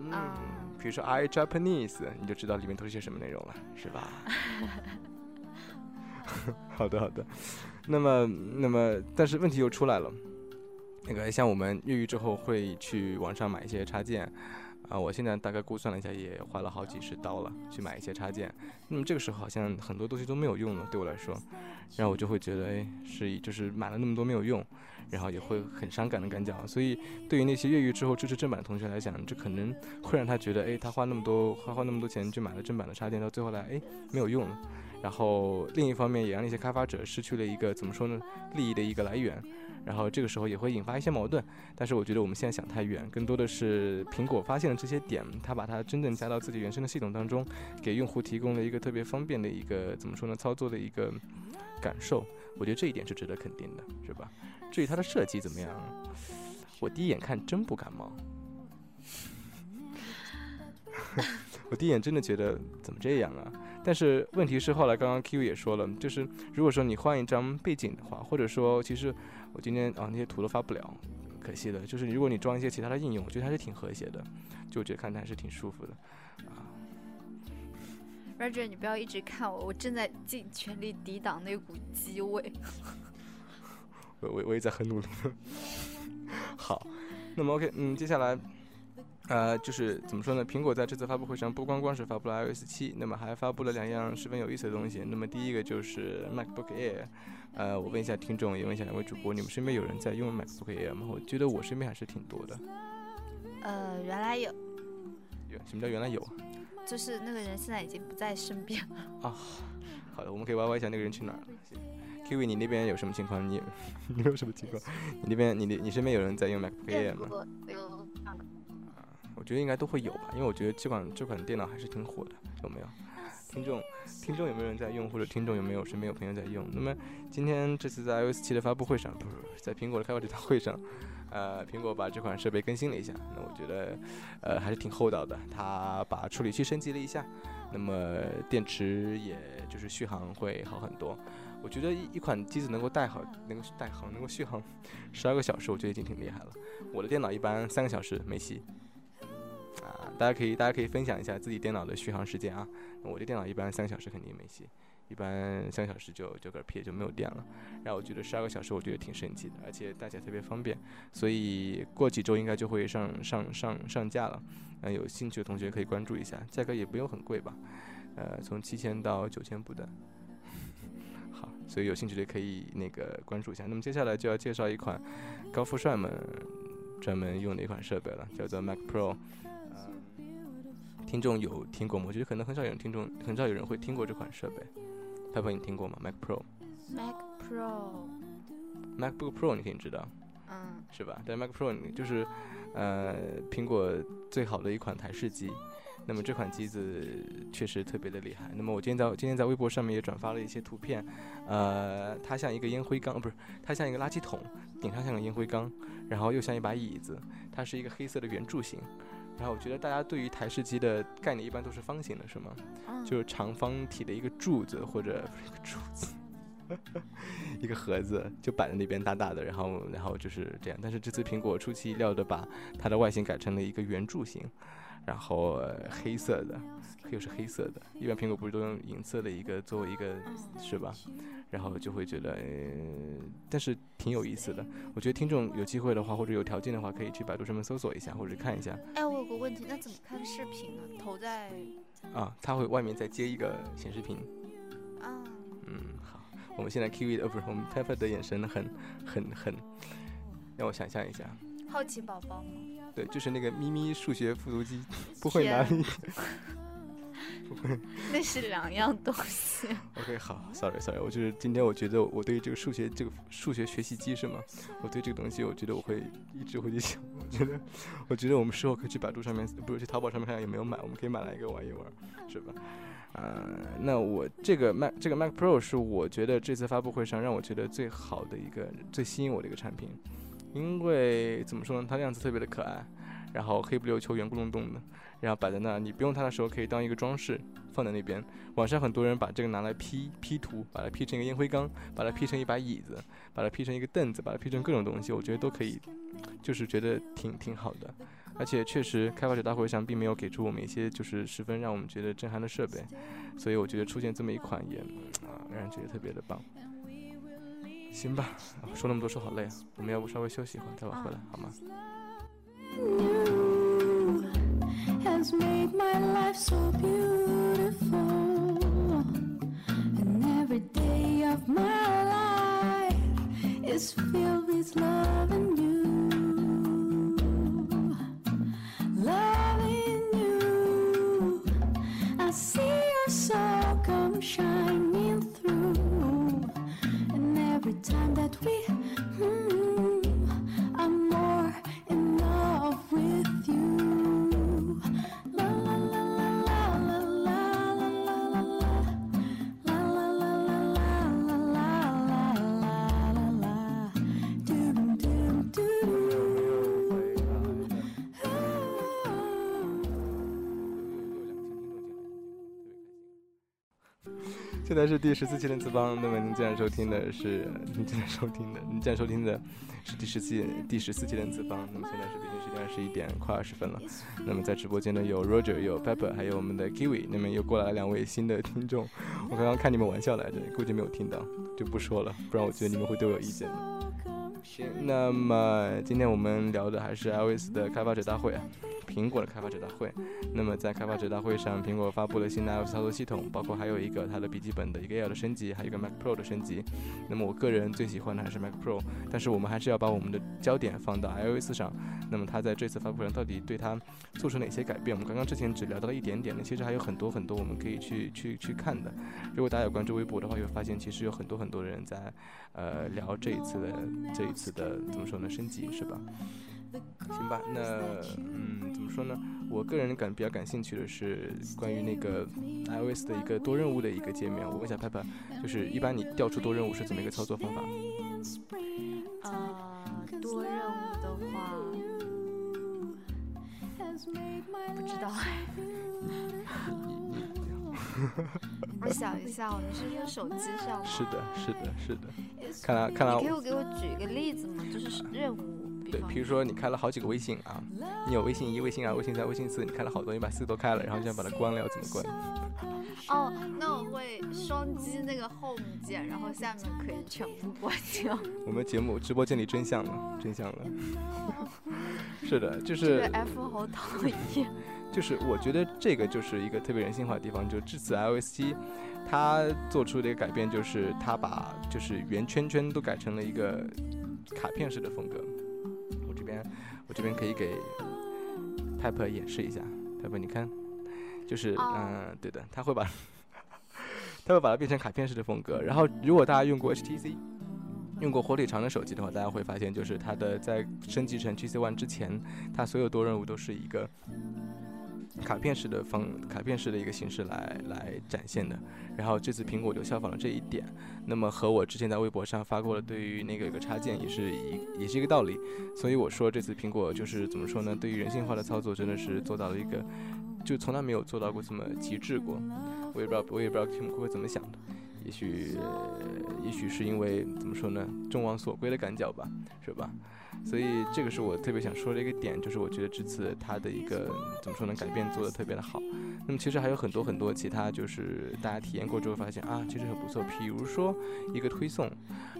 嗯，比如说 I Japanese，你就知道里面都是些什么内容了，是吧？好的，好的。那么，那么，但是问题又出来了。那个像我们越狱之后会去网上买一些插件，啊，我现在大概估算了一下，也花了好几十刀了，去买一些插件。那么这个时候好像很多东西都没有用了，对我来说，然后我就会觉得，哎，是就是买了那么多没有用。然后也会很伤感的感觉，所以对于那些越狱之后支持正版的同学来讲，这可能会让他觉得，哎，他花那么多花花那么多钱去买了正版的插件，到最后来，哎，没有用了。然后另一方面也让那些开发者失去了一个怎么说呢，利益的一个来源。然后这个时候也会引发一些矛盾。但是我觉得我们现在想太远，更多的是苹果发现了这些点，它把它真正加到自己原生的系统当中，给用户提供了一个特别方便的一个怎么说呢，操作的一个感受。我觉得这一点是值得肯定的，是吧？至于它的设计怎么样，我第一眼看真不感冒。我第一眼真的觉得怎么这样啊？但是问题是后来刚刚 Q 也说了，就是如果说你换一张背景的话，或者说其实我今天啊那些图都发不了，可惜的。就是如果你装一些其他的应用，我觉得还是挺和谐的，就我觉得看着还是挺舒服的啊。Roger，你不要一直看我，我正在尽全力抵挡那股机味。我我我也在很努力。好，那么 OK，嗯，接下来，呃，就是怎么说呢？苹果在这次发布会上不光光是发布了 iOS 七，那么还发布了两样十分有意思的东西。那么第一个就是 MacBook Air。呃，我问一下听众，也问一下两位主播，你们身边有人在用 MacBook Air 吗？我觉得我身边还是挺多的。呃，原来有。有什么叫原来有？就是那个人现在已经不在身边了啊。好的，我们可以 YY 一下那个人去哪儿了。Kiwi，你那边有什么情况？你 你有什么情况？你那边你你你身边有人在用 MacBook Air 吗？我觉得应该都会有吧，因为我觉得这款这款电脑还是挺火的，有没有？听众听众有没有人在用，或者听众有没有身边有朋友在用？那么今天这次在 iOS 七的发布会上，不是在苹果的开发者大会上。呃，苹果把这款设备更新了一下，那我觉得，呃，还是挺厚道的。它把处理器升级了一下，那么电池也就是续航会好很多。我觉得一一款机子能够带好，能够带好，能够续航十二个小时，我觉得已经挺厉害了。我的电脑一般三个小时没戏。啊，大家可以大家可以分享一下自己电脑的续航时间啊。我的电脑一般三个小时肯定没戏。一般三个小时就就嗝屁就没有电了，然后我觉得十二个小时我觉得挺神奇的，而且带起来特别方便，所以过几周应该就会上上上上架了，嗯，有兴趣的同学可以关注一下，价格也不用很贵吧，呃，从七千到九千不等。好，所以有兴趣的可以那个关注一下。那么接下来就要介绍一款高富帅们专门用的一款设备了，叫做 Mac Pro。听众有听过吗？我觉得可能很少有人听众很少有人会听过这款设备。Pepper，你听过吗？Mac Pro，Mac Pro，MacBook Pro，你肯定知道，嗯，是吧？但 Mac Pro 就是，呃，苹果最好的一款台式机。那么这款机子确实特别的厉害。那么我今天在今天在微博上面也转发了一些图片，呃，它像一个烟灰缸，不是，它像一个垃圾桶，顶上像个烟灰缸，然后又像一把椅子，它是一个黑色的圆柱形。然后我觉得大家对于台式机的概念一般都是方形的，是吗？就是长方体的一个柱子或者一个柱子，一个盒子就摆在那边大大的，然后然后就是这样。但是这次苹果出其意料的把它的外形改成了一个圆柱形，然后黑色的，又是黑色的。一般苹果不是都用银色的一个作为一个，是吧？然后就会觉得，但是挺有意思的。我觉得听众有机会的话，或者有条件的话，可以去百度上面搜索一下，或者看一下。哎，我有个问题，那怎么看视频呢？投在？啊，它会外面再接一个显示屏。啊。嗯，好。我们现在 Kiwi 呃不是，我们 Pepper 的眼神很很很，让我想象一下。好奇宝宝。对，就是那个咪咪数学复读机，不会哪里。那是两样东西。OK，好，Sorry Sorry，我就是今天我觉得我对这个数学这个数学学习机是吗？我对这个东西，我觉得我会一直会去想。我觉得，我觉得我们事后可以去百度上面，不是去淘宝上面看看有没有买，我们可以买来一个玩一玩，是吧？呃，那我这个 Mac 这个 Mac Pro 是我觉得这次发布会上让我觉得最好的一个最吸引我的一个产品，因为怎么说呢，它样子特别的可爱，然后黑不溜秋圆咕隆咚的。然后摆在那儿，你不用它的时候可以当一个装饰放在那边。网上很多人把这个拿来 P P 图，把它 P 成一个烟灰缸，把它 P 成一把椅子，把它 P 成一个凳子，把它 P 成各种东西，我觉得都可以，就是觉得挺挺好的。而且确实，开发者大会上并没有给出我们一些就是十分让我们觉得震撼的设备，所以我觉得出现这么一款也啊让人觉得特别的棒。行吧，说那么多说好累啊，我们要不稍微休息一会儿，待会儿回来好吗？has made my life so beautiful. And every day of my life is filled with love and you. Loving you. I see your soul come shining through. And every time that we, mm, I'm more in love with you you. 现在是第十四期的次方，那么您现在收听的是您现在收听的，您现在收听的是第十四第十四期的次方。那么现在是北京时间二十一点快二十分了。那么在直播间呢有 Roger，有 Pepper，还有我们的 Kiwi。那么又过来了两位新的听众，我刚刚看你们玩笑来着，估计没有听到，就不说了，不然我觉得你们会对我有意见的。行，那么今天我们聊的还是 iOS 的开发者大会啊。苹果的开发者大会，那么在开发者大会上，苹果发布了新的 iOS 操作系统，包括还有一个它的笔记本的一个 Air 的升级，还有一个 Mac Pro 的升级。那么我个人最喜欢的还是 Mac Pro，但是我们还是要把我们的焦点放到 iOS 上。那么它在这次发布会上到底对它做出哪些改变？我们刚刚之前只聊到了一点点，其实还有很多很多我们可以去去去看的。如果大家有关注微博的话，会发现其实有很多很多人在呃聊这一次的这一次的怎么说呢？升级是吧？行吧，那嗯，怎么说呢？我个人感比较感兴趣的是关于那个 iOS 的一个多任务的一个界面。我问一下 Papa，就是一般你调出多任务是怎么一个操作方法？呃，多任务的话，不知道。我想一下，你是用手机上吗？是的，是的，是的。看来，看来，你可以给我举一个例子吗？就是任务。对，比如说你开了好几个微信啊，你有微信一、微信二、微信三、微信四，你开了好多，你把四个都开了，然后就想把它关了，要怎么关？哦，那我会双击那个 home 键，然后下面可以全部关掉。我们节目直播间里真相了，真相了。是的，就是。这个 F 好讨厌。就是我觉得这个就是一个特别人性化的地方，就至此 iOS 七，它做出的一个改变就是它把就是圆圈圈都改成了一个卡片式的风格。我这边可以给 Pepper 演示一下，Pepper 你看，就是嗯，对的，他会把，他会把它变成卡片式的风格。然后，如果大家用过 HTC，用过火腿肠的手机的话，大家会发现，就是它的在升级成 GC One 之前，它所有多任务都是一个。卡片式的方卡片式的一个形式来来展现的，然后这次苹果就效仿了这一点，那么和我之前在微博上发过的对于那个有个插件也是一也是一个道理，所以我说这次苹果就是怎么说呢？对于人性化的操作真的是做到了一个，就从来没有做到过这么极致过，我也不知道我也不知道 Tim 会怎么想的，也许也许是因为怎么说呢？众望所归的感觉吧，是吧？所以这个是我特别想说的一个点，就是我觉得这次它的一个怎么说呢，改变做的特别的好。那么其实还有很多很多其他，就是大家体验过之后发现啊，其实很不错。比如说一个推送，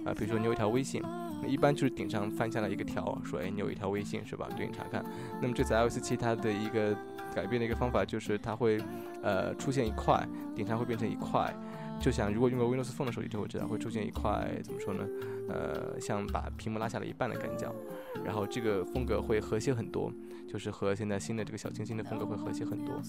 啊，比如说你有一条微信，一般就是顶上翻下来一个条，说哎你有一条微信是吧？对应查看。那么这次 iOS 七它的一个改变的一个方法就是它会呃出现一块，顶上会变成一块。就像如果用过 Windows Phone 的手机就会知道会出现一块怎么说呢？呃，像把屏幕拉下了一半的感觉，然后这个风格会和谐很多，就是和现在新的这个小清新的风格会和谐很多。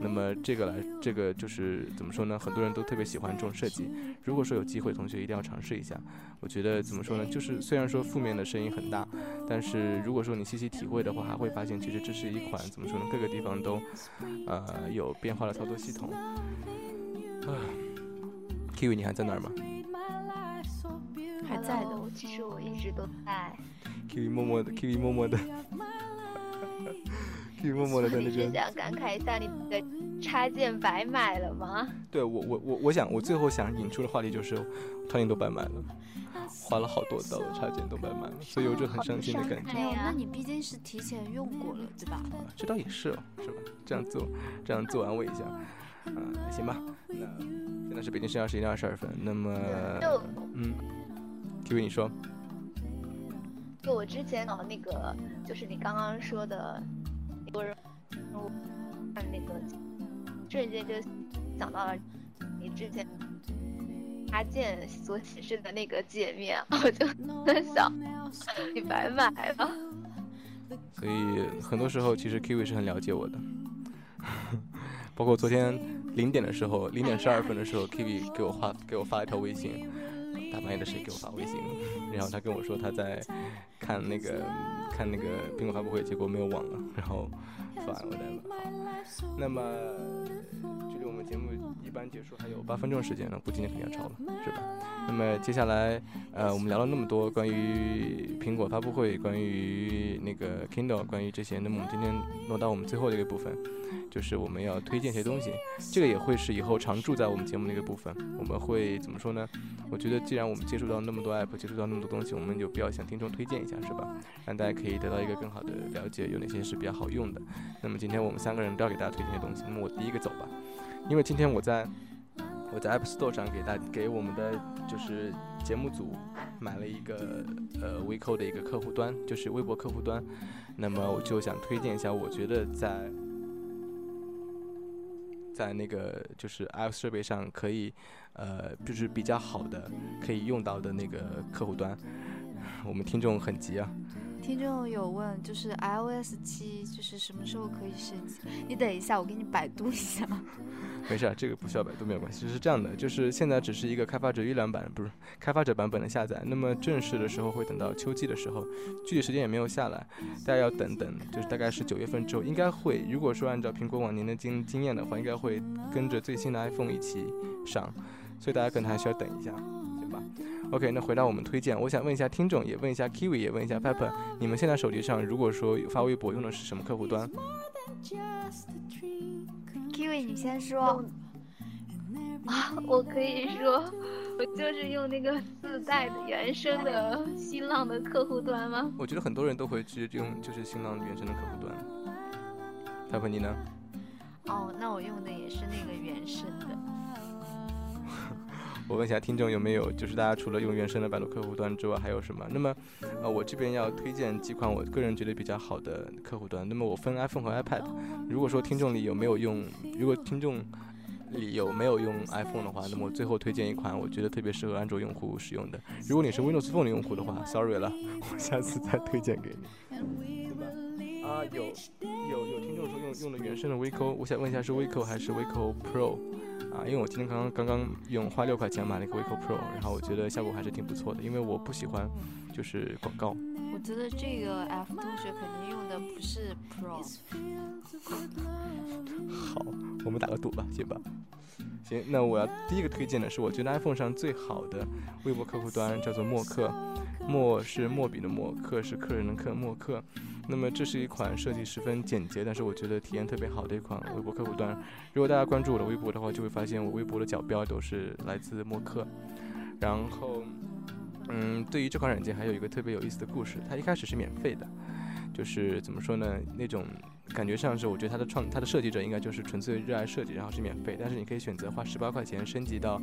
那么这个来，这个就是怎么说呢？很多人都特别喜欢这种设计。如果说有机会，同学一定要尝试一下。我觉得怎么说呢？就是虽然说负面的声音很大，但是如果说你细细体会的话，还会发现其实这是一款怎么说呢？各个地方都呃有变化的操作系统。啊，Kiwi，你还在那儿吗？还在的，我其实我一直都在。Kiwi 默默的，Kiwi 默默的，Kiwi 默默的在那边。想感慨一下，你的插件白买了吗？对我，我，我，我想，我最后想引出的话题就是，插件都白买了，花了好多刀的插件都白买了，所以有种很伤心的感觉。没有那你毕竟是提前用过了，对吧？这倒也是，哦，是吧？这样做，这样自我安慰一下。嗯，行吧。那现在是北京时间十一点二十二分。那么，嗯。因为你说，就我之前搞那个，就是你刚刚说的，很多人看那个瞬间就想到了你之前插件所显示的那个界面，我就在想，你白买了。所以很多时候，其实 Kiwi 是很了解我的，包括昨天零点的时候，零点十二分的时候，Kiwi 给我发给我发了一条微信。大半夜的谁给我发微信？然后他跟我说他在看那个看那个苹果发布会，结果没有网了，然后发完我再了。那么距离我们节目一般结束还有八分钟时间，那估计今天肯定要超了，是吧？那么接下来呃我们聊了那么多关于苹果发布会，关于那个 Kindle，关于这些，那么我们今天落到我们最后的一个部分。就是我们要推荐一些东西，这个也会是以后常驻在我们节目的一个部分。我们会怎么说呢？我觉得既然我们接触到那么多 app，接触到那么多东西，我们有必要向听众推荐一下，是吧？让大家可以得到一个更好的了解，有哪些是比较好用的。那么今天我们三个人都要给大家推荐一些东西。那么我第一个走吧，因为今天我在我在 App Store 上给大给我们的就是节目组买了一个呃 WeCo 的一个客户端，就是微博客户端。那么我就想推荐一下，我觉得在在那个就是 iOS 设备上可以，呃，就是比较好的可以用到的那个客户端，我们听众很急啊。听众有问，就是 iOS 七就是什么时候可以升级？你等一下，我给你百度一下。没事，这个不需要百度，没有关系。是这样的，就是现在只是一个开发者预览版，不是开发者版本的下载。那么正式的时候会等到秋季的时候，具体时间也没有下来，大家要等等。就是大概是九月份之后，应该会。如果说按照苹果往年的经经验的话，应该会跟着最新的 iPhone 一起上，所以大家可能还需要等一下，行吧？OK，那回到我们推荐，我想问一下听众，也问一下 Kiwi，也问一下 Pepper，你们现在手机上如果说发微博用的是什么客户端？Kiwi，你先说。啊，我可以说，我就是用那个自带的原生的新浪的客户端吗？我觉得很多人都会直接用，就是新浪原生的客户端。Pepper，你呢？哦，那我用的也是那个原生的。我问一下听众有没有，就是大家除了用原生的百度客户端之外，还有什么？那么，呃，我这边要推荐几款我个人觉得比较好的客户端。那么我分 iPhone 和 iPad。如果说听众里有没有用，如果听众里有没有用 iPhone 的话，那么我最后推荐一款我觉得特别适合安卓用户使用的。如果你是 Windows Phone 的用户的话，Sorry 了，我下次再推荐给你，对吧？啊，有有有听众说用用的原生的 Vico，我想问一下是 Vico 还是 Vico Pro？啊，因为我今天刚刚刚刚用花六块钱买了一个 Vico Pro，然后我觉得效果还是挺不错的，因为我不喜欢就是广告。我觉得这个 F 同学肯定用的不是 Pro。好，我们打个赌吧，行吧？行，那我要第一个推荐的是我觉得 iPhone 上最好的微博客户端，叫做默克。墨是墨笔的墨，客是客人的客，默克。那么这是一款设计十分简洁，但是我觉得体验特别好的一款微博客户端。如果大家关注我的微博的话，就会发现我微博的角标都是来自默克。然后，嗯，对于这款软件还有一个特别有意思的故事，它一开始是免费的，就是怎么说呢？那种感觉上是我觉得它的创它的设计者应该就是纯粹热爱设计，然后是免费，但是你可以选择花十八块钱升级到，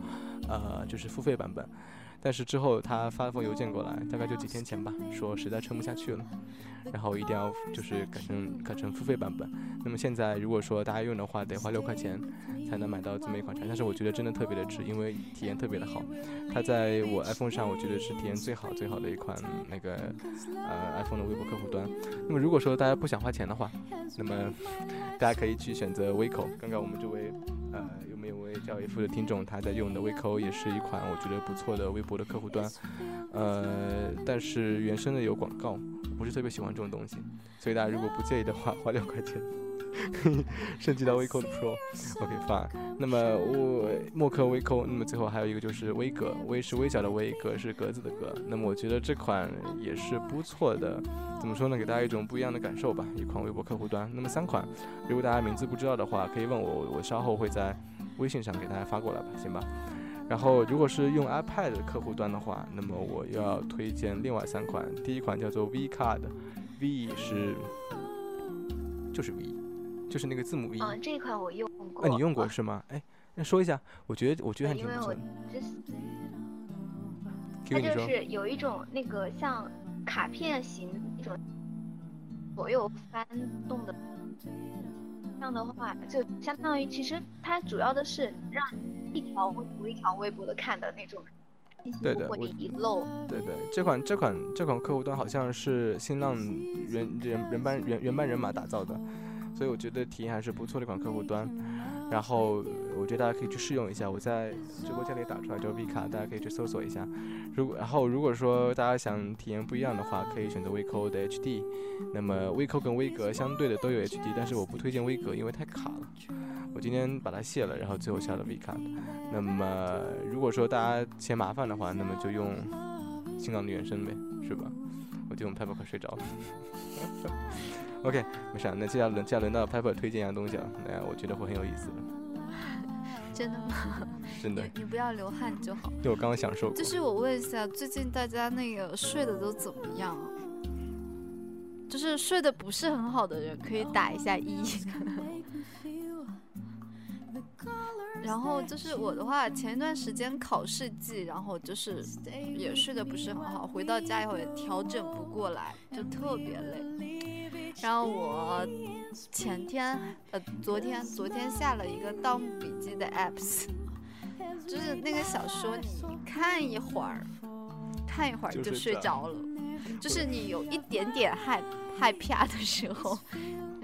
呃，就是付费版本。但是之后他发了封邮件过来，大概就几天前吧，说实在撑不下去了，然后一定要就是改成改成付费版本。那么现在如果说大家用的话，得花六块钱才能买到这么一款产品，但是我觉得真的特别的值，因为体验特别的好。它在我 iPhone 上，我觉得是体验最好最好的一款那个呃 iPhone 的微博客户端。那么如果说大家不想花钱的话，那么大家可以去选择 Vico。刚刚我们这位呃有没有位叫 F 的听众他在用的 Vico 也是一款我觉得不错的微博的客户端，呃，但是原生的有广告，不是特别喜欢这种东西，所以大家如果不介意的话，花六块钱。升级到微扣的 Pro，OK fine。那么我默克微扣，那么最后还有一个就是微格，微是微小的微，格是格子的格。那么我觉得这款也是不错的，怎么说呢？给大家一种不一样的感受吧。一款微博客户端。那么三款，如果大家名字不知道的话，可以问我，我稍后会在微信上给大家发过来吧，行吧？然后如果是用 iPad 客户端的话，那么我要推荐另外三款。第一款叫做 V Card，V 是就是 V。就是那个字母 V，嗯，这一款我用过。啊，你用过是吗？哎，那说一下，我觉得我觉得还挺不错。它就是有一种那个像卡片型那种左右翻动的，这样的话就相当于其实它主要的是让一条微博一条微博的看的那种对的，遗漏。对对，这款这款这款客户端好像是新浪原原原班原原班人马打造的。所以我觉得体验还是不错的一款客户端，然后我觉得大家可以去试用一下。我在直播间里打出来就是 V 卡，大家可以去搜索一下。如果然后如果说大家想体验不一样的话，可以选择 Vico 的 HD。那么 Vico 跟威格相对的都有 HD，但是我不推荐威格，因为太卡了。我今天把它卸了，然后最后下了 V 卡。那么如果说大家嫌麻烦的话，那么就用新港的原声呗，是吧？我就用 Pepper 快睡着了。OK，没事，那接下来轮接下来轮到 Pepper 推荐一样东西了，那我觉得会很有意思的。真的吗？真的。你不要流汗就好。对，我刚刚享受。就是我问一下，最近大家那个睡的都怎么样？就是睡得不是很好的人可以打一下一。然后就是我的话，前一段时间考试季，然后就是也睡得不是很好，回到家以后也调整不过来，就特别累。然后我前天呃昨天昨天下了一个《盗墓笔记》的 apps，就是那个小说你看一会儿，看一会儿就睡着了，就是你有一点点害害怕的时候。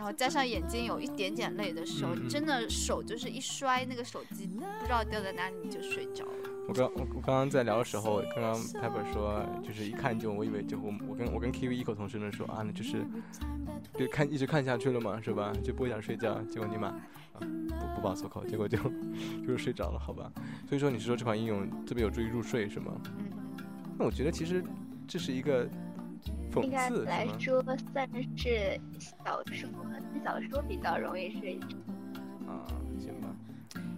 然后加上眼睛有一点点累的时候，真的手就是一摔那个手机，不知道掉在哪里你就睡着了。我刚我我刚刚在聊的时候，刚刚 Pepper 说就是一看就我以为就我我跟我跟 Kiwi 异口同声的说啊，那就是就看一直看下去了嘛，是吧？就不想睡觉，结果你妈啊不不报错口，结果就就是睡着了，好吧？所以说你是说这款应用特别有助于入睡是吗？嗯。那我觉得其实这是一个。应该来说算是小说，小说比较容易睡。啊，行吧。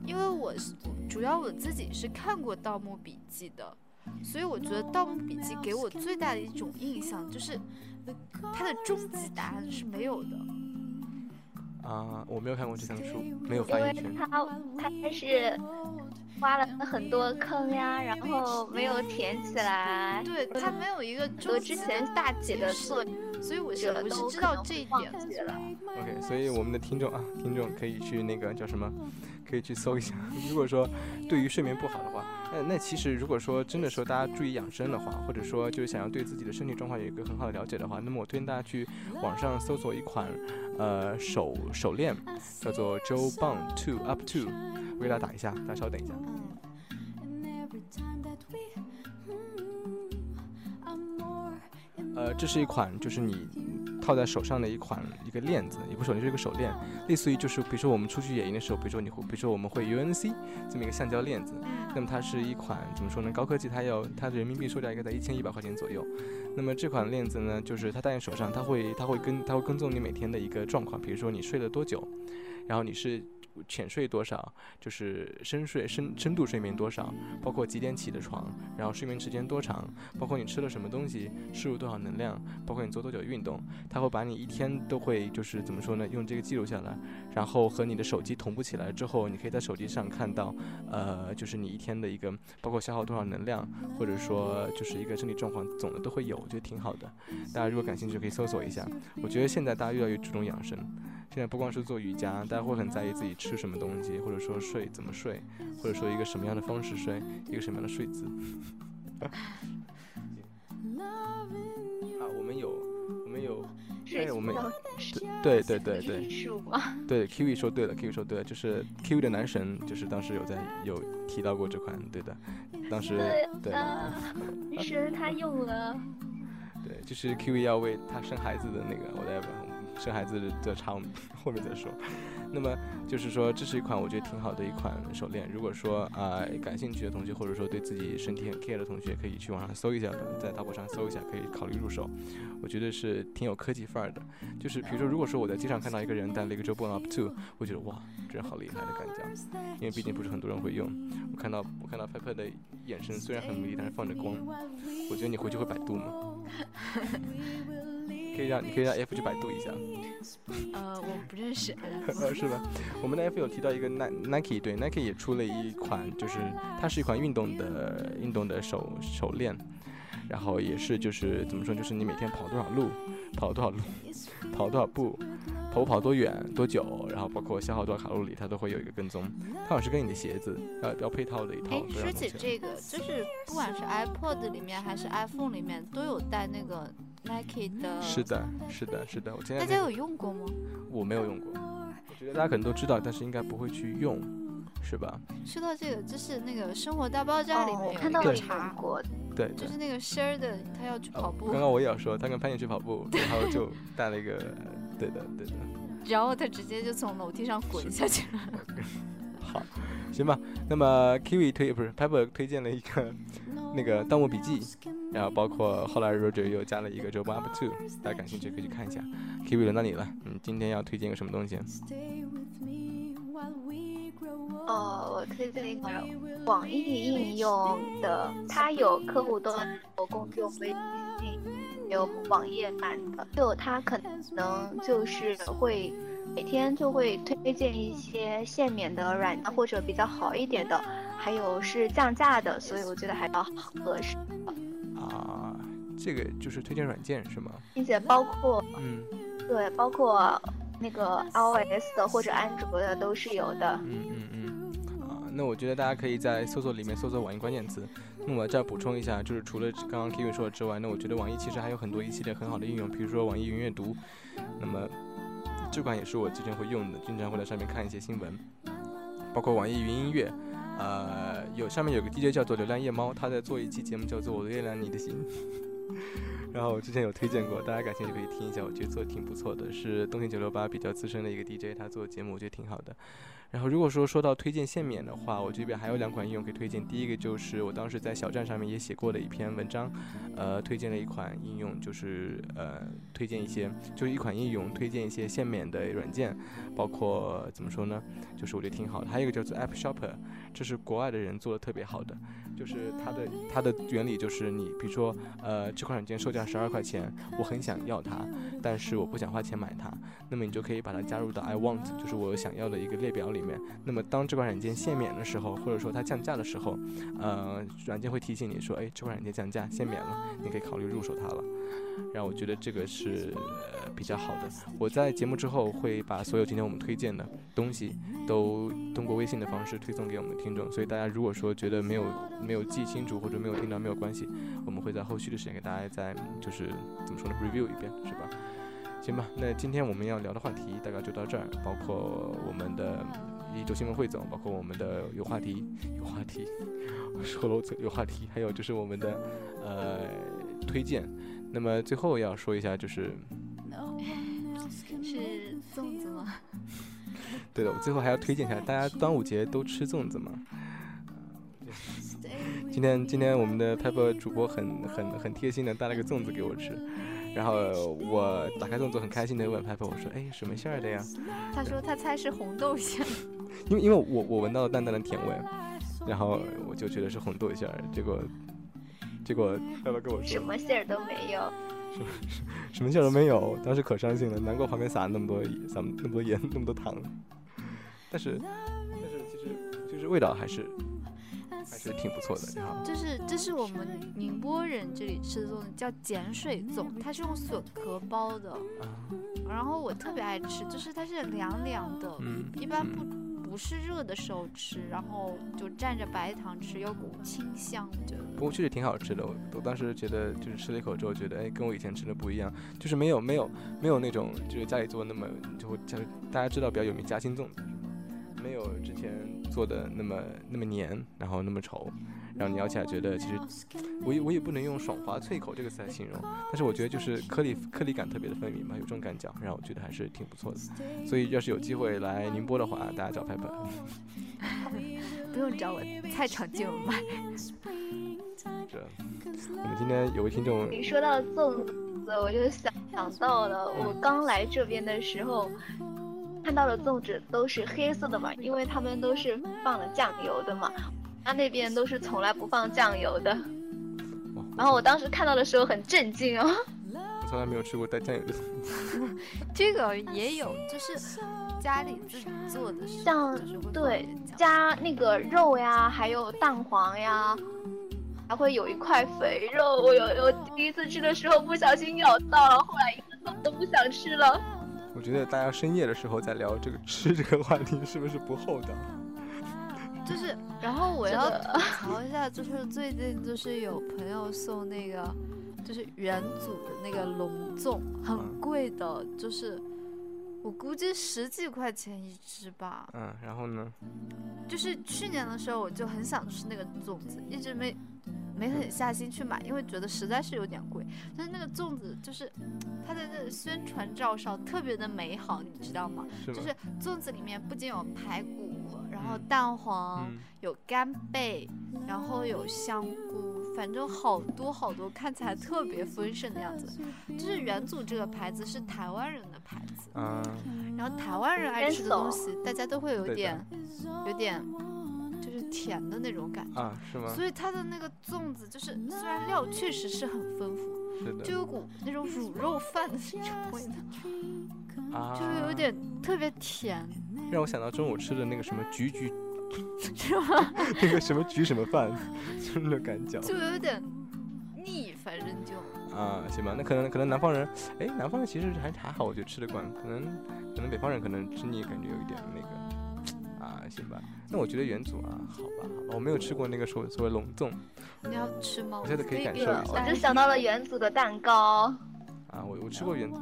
因为我是主要我自己是看过《盗墓笔记》的，所以我觉得《盗墓笔记》给我最大的一种印象就是它的终极答案是没有的。啊，我没有看过这本书，没有发言权。因为它它是。挖了很多坑呀，然后没有填起来。对，他没有一个和之前大姐的作所以我是我是知道这一点。OK，所以我们的听众啊，听众可以去那个叫什么，可以去搜一下。如果说对于睡眠不好的话，那那其实如果说真的说大家注意养生的话，或者说就是想要对自己的身体状况有一个很好的了解的话，那么我推荐大家去网上搜索一款呃手手链，叫做 Joe Bong Two Up Two。我给大家打一下，大家稍等一下。呃，这是一款，就是你套在手上的一款一个链子，也不是手链，是一个手链，类似于就是比如说我们出去野营的时候，比如说你会，比如说我们会 UNC 这么一个橡胶链子，那么它是一款怎么说呢？高科技，它要它的人民币售价应该在一千一百块钱左右。那么这款链子呢，就是它戴在手上，它会它会跟它会跟踪你每天的一个状况，比如说你睡了多久，然后你是。浅睡多少，就是深睡深深度睡眠多少，包括几点起的床，然后睡眠时间多长，包括你吃了什么东西，摄入多少能量，包括你做多久运动，它会把你一天都会就是怎么说呢，用这个记录下来，然后和你的手机同步起来之后，你可以在手机上看到，呃，就是你一天的一个包括消耗多少能量，或者说就是一个身体状况，总的都会有，我觉得挺好的。大家如果感兴趣，可以搜索一下。我觉得现在大家越来越注重养生。现在不光是做瑜伽，大家会很在意自己吃什么东西，或者说睡怎么睡，或者说一个什么样的方式睡，一个什么样的睡姿。啊，我们有，我们有，哎，我们对对对对对，Kiwi 说对了，Kiwi 说对了，就是 Kiwi 的男神，就是当时有在有提到过这款，对的，当时对，是他用了，对，就是 Kiwi 要为他生孩子的那个，我在。生孩子的差我们 后面再说。那么就是说，这是一款我觉得挺好的一款手链。如果说啊感兴趣的同学，或者说对自己身体很 care 的同学，可以去网上搜一下，在淘宝上搜一下，可以考虑入手。我觉得是挺有科技范儿的。就是比如说，如果说我在街上看到一个人戴了一个 j o b o n Up Two，我觉得哇，这人好厉害的感觉。因为毕竟不是很多人会用。我看到我看到拍拍的眼神虽然很迷，但是放着光。我觉得你回去会百度吗？可以让你可以让 F 去百度一下。呃，我不认识。是吧？我们的 F 有提到一个 Nike，对 Nike 也出了一款，就是它是一款运动的运动的手手链，然后也是就是怎么说，就是你每天跑多少路，跑多少路，跑多少步，跑跑多远多久，然后包括消耗多少卡路里，它都会有一个跟踪。它好像是跟你的鞋子要要配套的一套。哎，说起这个，就是不管是 iPod 里面还是 iPhone 里面都有带那个。Nike 的，是的，是的，是的，我今天大家有用过吗？我没有用过，我觉得大家可能都知道，但是应该不会去用，是吧？说到这个，就是那个《生活大爆炸》里面看到查过，对，就是那个 Share 的，他要去跑步。刚刚我也要说，他跟潘姐去跑步，然后就带了一个，对的，对的。然后他直接就从楼梯上滚下去了。好，行吧。那么 Kiwi 推不是 Pepper 推荐了一个。那个《盗墓笔记》，然后包括后来 Roger 又加了一个《j o b Up Two》，大家感兴趣可以去看一下。Kiwi 轮到你了，你今天要推荐个什么东西？哦，我推荐一款网易应用的，它有客户端，有公众微信，有网页版的，就它可能就是会每天就会推荐一些限免的软件或者比较好一点的。还有是降价的，所以我觉得还比较合适。啊，这个就是推荐软件是吗？并且包括，嗯，对，包括那个 iOS 的或者安卓的都是有的。嗯嗯嗯。啊，那我觉得大家可以在搜索里面搜索网易关键词。那我再补充一下，就是除了刚刚 Kevin 说的之外，那我觉得网易其实还有很多一系列很好的应用，比如说网易云阅读。那么这款也是我之前会用的，经常会在上面看一些新闻，包括网易云音乐。呃，有上面有个 DJ 叫做流浪夜猫，他在做一期节目叫做《我的月亮你的心》。然后我之前有推荐过，大家感兴趣可以听一下，我觉得做的挺不错的，是东京九六八比较资深的一个 DJ，他做的节目我觉得挺好的。然后如果说说到推荐限免的话，我这边还有两款应用可以推荐。第一个就是我当时在小站上面也写过的一篇文章，呃，推荐了一款应用，就是呃，推荐一些，就一款应用推荐一些限免的软件，包括怎么说呢，就是我觉得挺好的。还有一个叫做 App Shopper，这是国外的人做的特别好的。就是它的它的原理就是你比如说呃这款软件售价十二块钱，我很想要它，但是我不想花钱买它，那么你就可以把它加入到 I want，就是我想要的一个列表里面。那么当这款软件限免的时候，或者说它降价的时候，呃软件会提醒你说，哎这款软件降价限免了，你可以考虑入手它了。然后我觉得这个是呃比较好的。我在节目之后会把所有今天我们推荐的东西都通过微信的方式推送给我们的听众，所以大家如果说觉得没有没有记清楚或者没有听到没有关系，我们会在后续的时间给大家再就是怎么说呢 review 一遍，是吧？行吧，那今天我们要聊的话题大概就到这儿，包括我们的一周新闻汇总，包括我们的有话题有话题，我 说了有话题，还有就是我们的呃推荐。那么最后要说一下，就是是粽子吗？对的，我最后还要推荐一下，大家端午节都吃粽子吗？今天今天我们的 Pepper 主播很很很贴心的带了个粽子给我吃，然后我打开粽子很开心的问 paper，我说：“哎，什么馅儿的呀？”他说他猜是红豆馅，因为因为我我闻到了淡淡的甜味，然后我就觉得是红豆馅儿，结果结果爸爸跟我说什么馅儿都没有，什么什么馅儿都没有，当时可伤心了，难怪旁边撒那么多撒那么多盐那么多糖，但是但是其实就是味道还是。还是挺不错的，然后就是这是我们宁波人这里吃的粽子，叫碱水粽，它是用笋壳包的，然后我特别爱吃，就是它是凉凉的，嗯，一般不不是热的时候吃，然后就蘸着白糖吃，有股清香，我觉得。不过确实挺好吃的，我我当时觉得就是吃了一口之后觉得，哎，跟我以前吃的不一样，就是没有没有没有那种就是家里做的那么就会就是大家知道比较有名夹心粽子。没有之前做的那么那么黏，然后那么稠，然后你咬起来觉得其实我也我也不能用爽滑脆口这个词来形容，但是我觉得就是颗粒颗粒感特别的分明嘛，有这种感觉，让我觉得还是挺不错的。所以要是有机会来宁波的话，大家找拍拍。不用找我，菜场就有卖。这，我们今天有位听众，你说到粽子，我就想想到了我刚来这边的时候。看到的粽子都是黑色的嘛，因为他们都是放了酱油的嘛，他那边都是从来不放酱油的。然后我当时看到的时候很震惊哦。我从来没有吃过带酱油的。这个也有，就是家里自己做的，像对加那个肉呀，还有蛋黄呀，还会有一块肥肉。我有我第一次吃的时候不小心咬到了，后来一个都不想吃了。我觉得大家深夜的时候在聊这个吃这个话题，是不是不厚道？就是，然后我要吐槽一下，就是最近就是有朋友送那个，就是元祖的那个龙粽，很贵的，就是我估计十几块钱一只吧。嗯，然后呢？就是去年的时候我就很想吃那个粽子，一直没。没狠下心去买，因为觉得实在是有点贵。但是那个粽子就是，它在那宣传照上特别的美好，你知道吗？就是粽子里面不仅有排骨，然后蛋黄，有干贝，然后有香菇，反正好多好多，看起来特别丰盛的样子。就是元祖这个牌子是台湾人的牌子，然后台湾人爱吃的东西，大家都会有点，有点。甜的那种感觉啊，是吗？所以它的那个粽子就是，虽然料确实是很丰富，是的，就有股那种卤肉饭的那种味道，啊，就是有点特别甜，让我想到中午吃的那个什么橘橘，是吗？那个什么橘什么饭，就那感觉，就有点腻，反正就啊，行吧，那可能可能南方人，哎，南方人其实还还好，我觉得吃得惯，可能可能北方人可能吃腻，感觉有一点那个。行吧，那我觉得元祖啊，好吧，好吧，我没有吃过那个所所谓龙粽，你要吃吗？我现在可以感受一下。我就想到了元祖的蛋糕。啊，我我吃过元祖，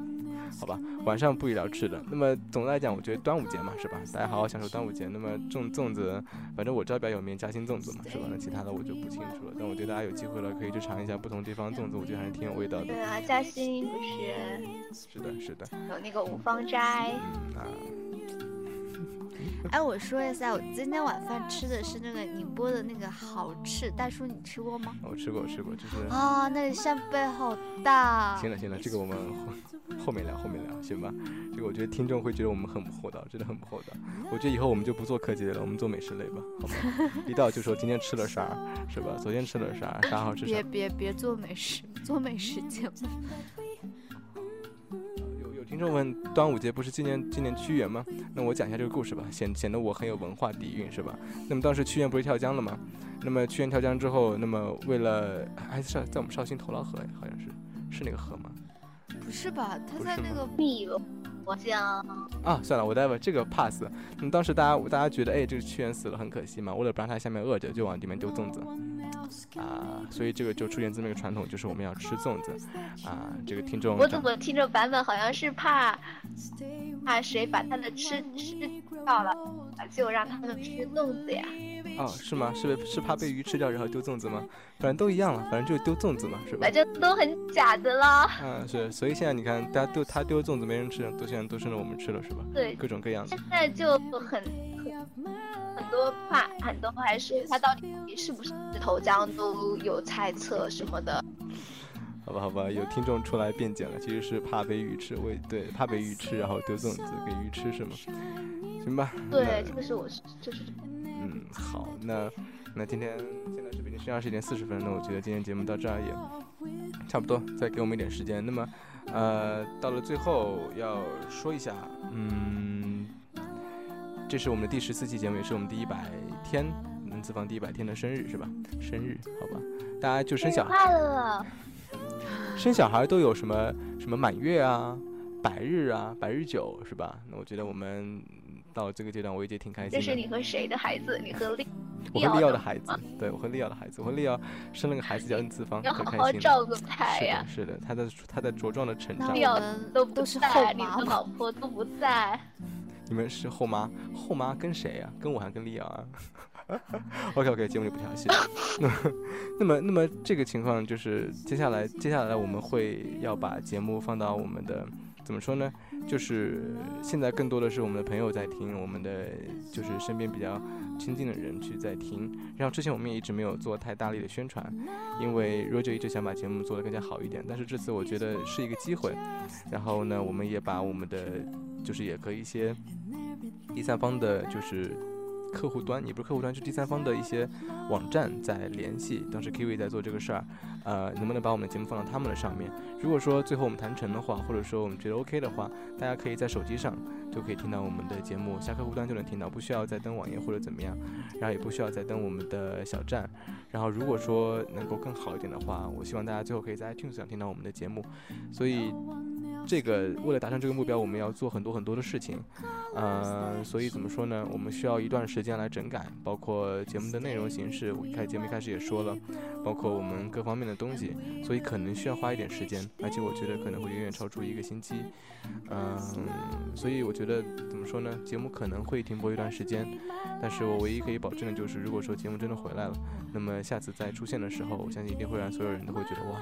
好吧，晚上不宜聊吃的。那么总的来讲，我觉得端午节嘛，是吧？大家好好享受端午节。那么粽粽子，反正我知道比较有名，嘉兴粽子嘛，是吧？那其他的我就不清楚了。但我觉得大家有机会了，可以去尝一下不同地方粽子，我觉得还是挺有味道的。对啊，嘉兴不是？是的，是的。有那个五芳斋。啊。哎，我说一下，我今天晚饭吃的是那个宁波的那个好吃，大叔你吃过吗？我吃过，吃过，就是啊，那里扇贝好大。行了行了，这个我们后后面聊，后面聊，行吧？这个我觉得听众会觉得我们很不厚道，真的很不厚道。我觉得以后我们就不做科技类了，我们做美食类吧，好吗？一到就说今天吃了啥，是吧？昨天吃了啥，啥好吃啥。别别别做美食，做美食节目。听众问：端午节不是纪念纪念屈原吗？那我讲一下这个故事吧，显显得我很有文化底蕴，是吧？那么当时屈原不是跳江了吗？那么屈原跳江之后，那么为了还是在我们绍兴头劳河，好像是是那个河吗？不是吧？他在那个碧鹅江。啊，算了，我待会这个 pass。那么当时大家大家觉得，哎，这个屈原死了很可惜嘛，为了不让他下面饿着，就往里面丢粽子。啊，所以这个就出现这么一个传统，就是我们要吃粽子。啊，这个听众，我怎么听着版本好像是怕怕谁把他的吃吃掉了，就让他们吃粽子呀？哦，是吗？是是怕被鱼吃掉然后丢粽子吗？反正都一样了，反正就是丢粽子嘛，是吧？反正都很假的啦。嗯，是，所以现在你看，大家丢他丢粽子没人吃，都现在都剩着我们吃了，是吧？对，各种各样的。现在就很很。很多怕，很多还是他到底是不是头江都有猜测什么的。好吧，好吧，有听众出来辩解了，其实是怕被鱼吃，喂，对，怕被鱼吃，然后丢粽子给鱼吃是吗？行吧。对，这个是我就是。嗯，好，那那今天现在是北京时间二十一点四十分，那我觉得今天节目到这儿也差不多，再给我们一点时间。那么，呃，到了最后要说一下，嗯，这是我们的第十四期节目，也是我们第一百天能自放第一百天的生日，是吧？生日，好吧，大家就生小孩，快乐，生小孩都有什么什么满月啊、百日啊、百日酒，是吧？那我觉得我们。到这个阶段，我已经挺开心。这是你和谁的孩子？你和利？我和利奥的孩子。对，我和利奥的孩子。我和利奥生了个孩子叫恩次方，要好好照顾他呀。是的，他在他在茁壮的成长。利奥都都是后妈，你的老婆都不在。你们是后妈？后妈跟谁呀？跟我还跟利奥啊 OK OK，节目里不调戏。那么那么那么这个情况就是接下来接下来我们会要把节目放到我们的。怎么说呢？就是现在更多的是我们的朋友在听，我们的就是身边比较亲近的人去在听。然后之前我们也一直没有做太大力的宣传，因为 Roger 一直想把节目做得更加好一点。但是这次我觉得是一个机会。然后呢，我们也把我们的就是也和一些第三方的，就是。客户端也不是客户端，是第三方的一些网站在联系。当时 Kiwi 在做这个事儿，呃，能不能把我们的节目放到他们的上面？如果说最后我们谈成的话，或者说我们觉得 OK 的话，大家可以在手机上就可以听到我们的节目，下客户端就能听到，不需要再登网页或者怎么样，然后也不需要再登我们的小站。然后如果说能够更好一点的话，我希望大家最后可以在 iTunes 上听到我们的节目。所以。这个为了达成这个目标，我们要做很多很多的事情，嗯，所以怎么说呢？我们需要一段时间来整改，包括节目的内容形式。我开节目一开始也说了，包括我们各方面的东西，所以可能需要花一点时间，而且我觉得可能会远远超出一个星期，嗯，所以我觉得怎么说呢？节目可能会停播一段时间，但是我唯一可以保证的就是，如果说节目真的回来了，那么下次再出现的时候，我相信一定会让所有人都会觉得哇。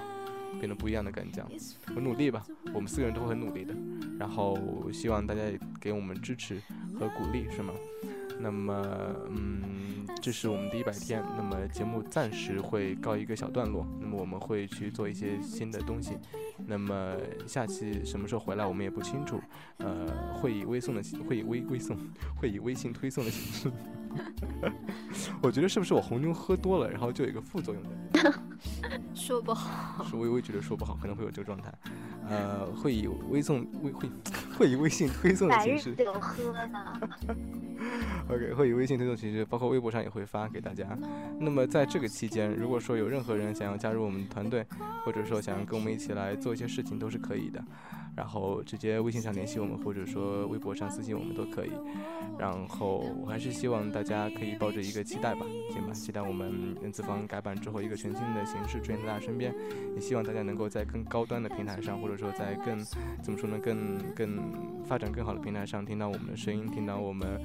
变得不一样的感觉，很努力吧，我们四个人都会很努力的，然后希望大家也给我们支持和鼓励，是吗？那么，嗯，这是我们第一百天，那么节目暂时会告一个小段落，那么我们会去做一些新的东西，那么下期什么时候回来我们也不清楚，呃，会以微送的，会以微微送，会以微信推送的形式。我觉得是不是我红牛喝多了，然后就有一个副作用的？说不好。是微微觉得说不好，可能会有这个状态。呃，会以微送微会 会以微信推送的形式。OK，会以微信推送形式，包括微博上也会发给大家。那么在这个期间，如果说有任何人想要加入我们团队，或者说想要跟我们一起来做一些事情，都是可以的。然后直接微信上联系我们，或者说微博上私信我们都可以。然后我还是希望大家可以抱着一个期待吧，行吧？期待我们人字方改版之后一个全新的形式出现在大家身边。也希望大家能够在更高端的平台上，或者说在更怎么说呢，更更发展更好的平台上听到我们的声音，听到我们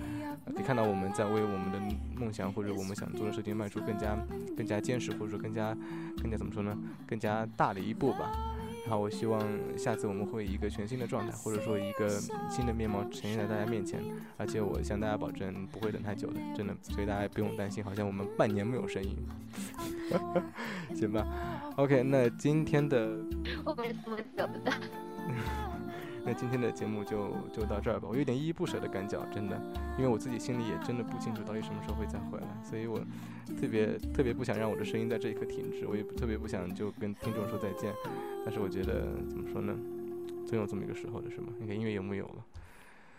可以看到我们在为我们的梦想或者我们想做的事情迈出更加更加坚实，或者说更加更加怎么说呢，更加大的一步吧。然后我希望下次我们会以一个全新的状态，或者说一个新的面貌呈现在大家面前，而且我向大家保证不会等太久的，真的，所以大家不用担心，好像我们半年没有声音，行吧？OK，那今天的我没这么久的。那今天的节目就就到这儿吧，我有点依依不舍的感觉，真的，因为我自己心里也真的不清楚到底什么时候会再回来，所以我特别特别不想让我的声音在这一刻停止，我也特别不想就跟听众说再见，但是我觉得怎么说呢，总有这么一个时候的是吗？你看音乐有木有了？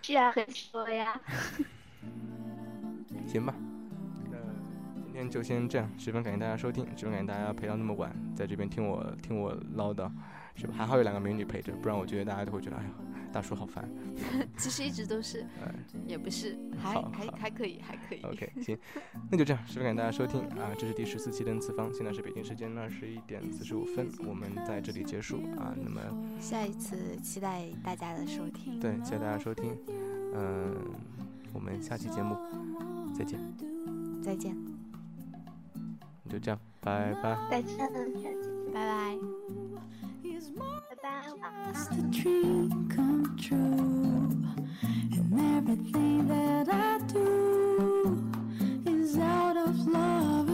是啊，很说呀。行吧，那今天就先这样，十分感谢大家收听，十分感谢大家陪到那么晚，在这边听我听我唠叨。是吧？还好有两个美女陪着，不然我觉得大家都会觉得，哎呀，大叔好烦。其实一直都是，也不是，还还还可以，还可以。OK，行，那就这样，十分感谢大家收听啊！这是第十四期的 N 次方，现在是北京时间二十一点四十五分，我们在这里结束啊。那么下一次期待大家的收听。对，期待大家收听。嗯，我们下期节目再见。再见。就这样，拜拜。再见，拜拜。is more about just a dream come true. And everything that I do is out of love